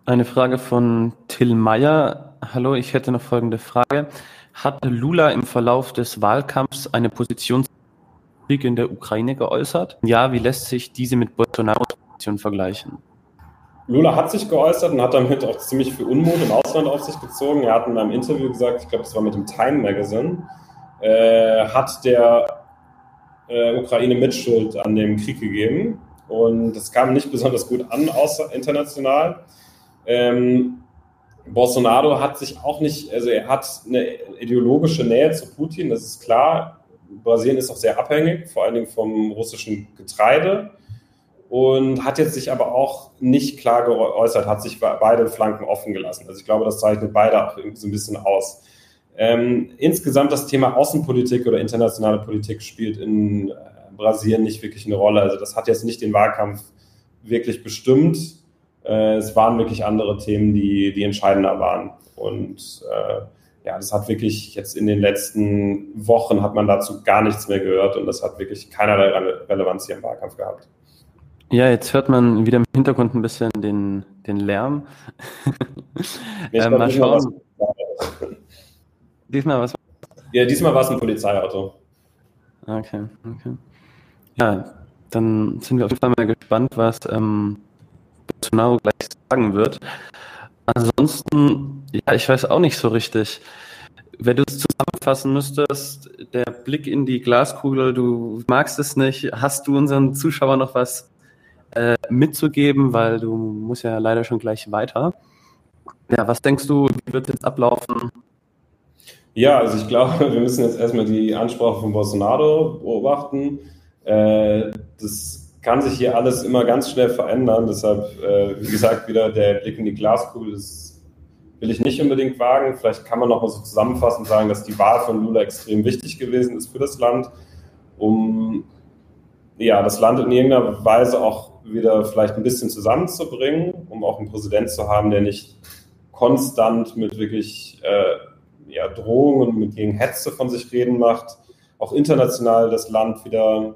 Eine Frage von Till Meyer. Hallo, ich hätte noch folgende Frage. Hat Lula im Verlauf des Wahlkampfs eine Position Krieg in der Ukraine geäußert? Ja, wie lässt sich diese mit Bolsonaros Position vergleichen? Lula hat sich geäußert und hat damit auch ziemlich viel Unmut im Ausland auf sich gezogen. Er hat in einem Interview gesagt, ich glaube, das war mit dem Time Magazine, äh, hat der äh, Ukraine Mitschuld an dem Krieg gegeben. Und das kam nicht besonders gut an, außer international. Ähm, Bolsonaro hat sich auch nicht, also er hat eine ideologische Nähe zu Putin, das ist klar. Brasilien ist auch sehr abhängig, vor allen Dingen vom russischen Getreide und hat jetzt sich aber auch nicht klar geäußert, hat sich beide Flanken offen gelassen. Also ich glaube, das zeichnet beide auch irgendwie so ein bisschen aus. Ähm, insgesamt das Thema Außenpolitik oder internationale Politik spielt in äh, Brasilien nicht wirklich eine Rolle. Also das hat jetzt nicht den Wahlkampf wirklich bestimmt. Äh, es waren wirklich andere Themen, die, die entscheidender waren. Und äh, ja, das hat wirklich jetzt in den letzten Wochen hat man dazu gar nichts mehr gehört und das hat wirklich keinerlei Relevanz hier im Wahlkampf gehabt. Ja, jetzt hört man wieder im Hintergrund ein bisschen den, den Lärm. äh, mal schauen. Diesmal was? Ja, diesmal war es ein Polizeiauto. Okay, okay. Ja, dann sind wir auf jeden Fall mal gespannt, was ähm, Bolsonaro gleich sagen wird. Ansonsten, ja, ich weiß auch nicht so richtig. Wenn du es zusammenfassen müsstest, der Blick in die Glaskugel, du magst es nicht, hast du unseren Zuschauern noch was äh, mitzugeben, weil du musst ja leider schon gleich weiter. Ja, was denkst du, wie wird jetzt ablaufen? Ja, also ich glaube, wir müssen jetzt erstmal die Ansprache von Bolsonaro beobachten. Äh, das kann sich hier alles immer ganz schnell verändern. Deshalb, äh, wie gesagt, wieder der Blick in die Glaskugel, das will ich nicht unbedingt wagen. Vielleicht kann man noch mal so zusammenfassend sagen, dass die Wahl von Lula extrem wichtig gewesen ist für das Land, um ja, das Land in irgendeiner Weise auch wieder vielleicht ein bisschen zusammenzubringen, um auch einen Präsident zu haben, der nicht konstant mit wirklich äh, ja, Drohungen, mit gegen Hetze von sich reden macht, auch international das Land wieder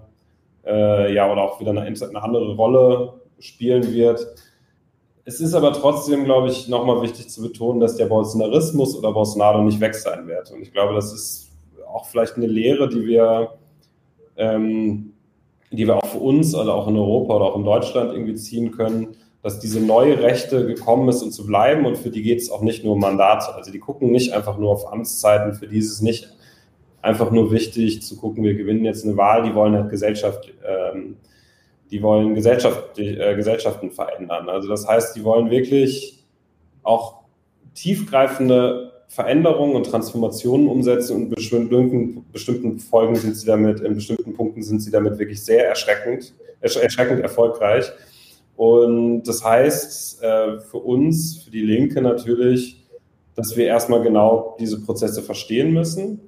äh, ja, oder auch wieder eine, eine, andere Rolle spielen wird. es ist aber trotzdem, glaube ich, nochmal wichtig zu betonen, dass der Bolsonarismus oder Bolsonaro nicht weg sein wird. Und ich glaube, das ist auch vielleicht eine Lehre, die wir, ähm, die wir auch für uns, also auch in Europa oder auch in Deutschland irgendwie ziehen können, dass diese neue Rechte gekommen ist und zu bleiben und für die geht es auch nicht nur um Mandate. Also die gucken nicht einfach nur auf Amtszeiten, für die ist es nicht einfach nur wichtig zu gucken, wir gewinnen jetzt eine Wahl, die wollen halt Gesellschaft, ähm, die wollen Gesellschaft, äh, Gesellschaften verändern. Also das heißt, die wollen wirklich auch tiefgreifende Veränderungen und Transformationen umsetzen und bestimmten, bestimmten Folgen sind sie damit, in bestimmten Punkten sind sie damit wirklich sehr erschreckend, erschreckend erfolgreich. Und das heißt äh, für uns, für die Linke natürlich, dass wir erstmal genau diese Prozesse verstehen müssen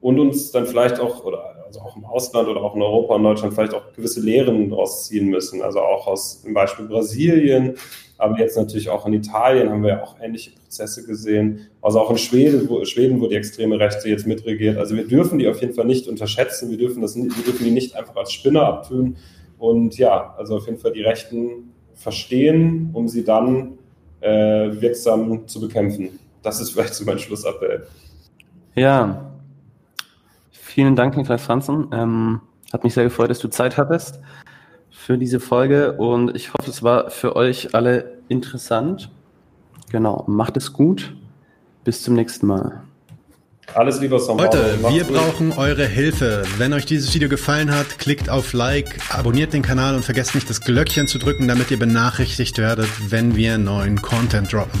und uns dann vielleicht auch, oder also auch im Ausland oder auch in Europa und Deutschland vielleicht auch gewisse Lehren daraus ziehen müssen. Also auch aus dem Beispiel Brasilien, aber jetzt natürlich auch in Italien haben wir ja auch ähnliche Prozesse gesehen. Also auch in Schweden, wo, Schweden, wo die extreme Rechte jetzt mitregiert. Also wir dürfen die auf jeden Fall nicht unterschätzen. Wir dürfen, das, wir dürfen die nicht einfach als Spinner abtun, und ja, also auf jeden Fall die Rechten verstehen, um sie dann äh, wirksam zu bekämpfen. Das ist vielleicht so mein Schlussappell. Ja, vielen Dank, Niklas Franzen. Ähm, hat mich sehr gefreut, dass du Zeit hattest für diese Folge und ich hoffe, es war für euch alle interessant. Genau, macht es gut. Bis zum nächsten Mal. Alles Liebe vom Leute, wir brauchen eure Hilfe. Wenn euch dieses Video gefallen hat, klickt auf Like, abonniert den Kanal und vergesst nicht das Glöckchen zu drücken, damit ihr benachrichtigt werdet, wenn wir neuen Content droppen.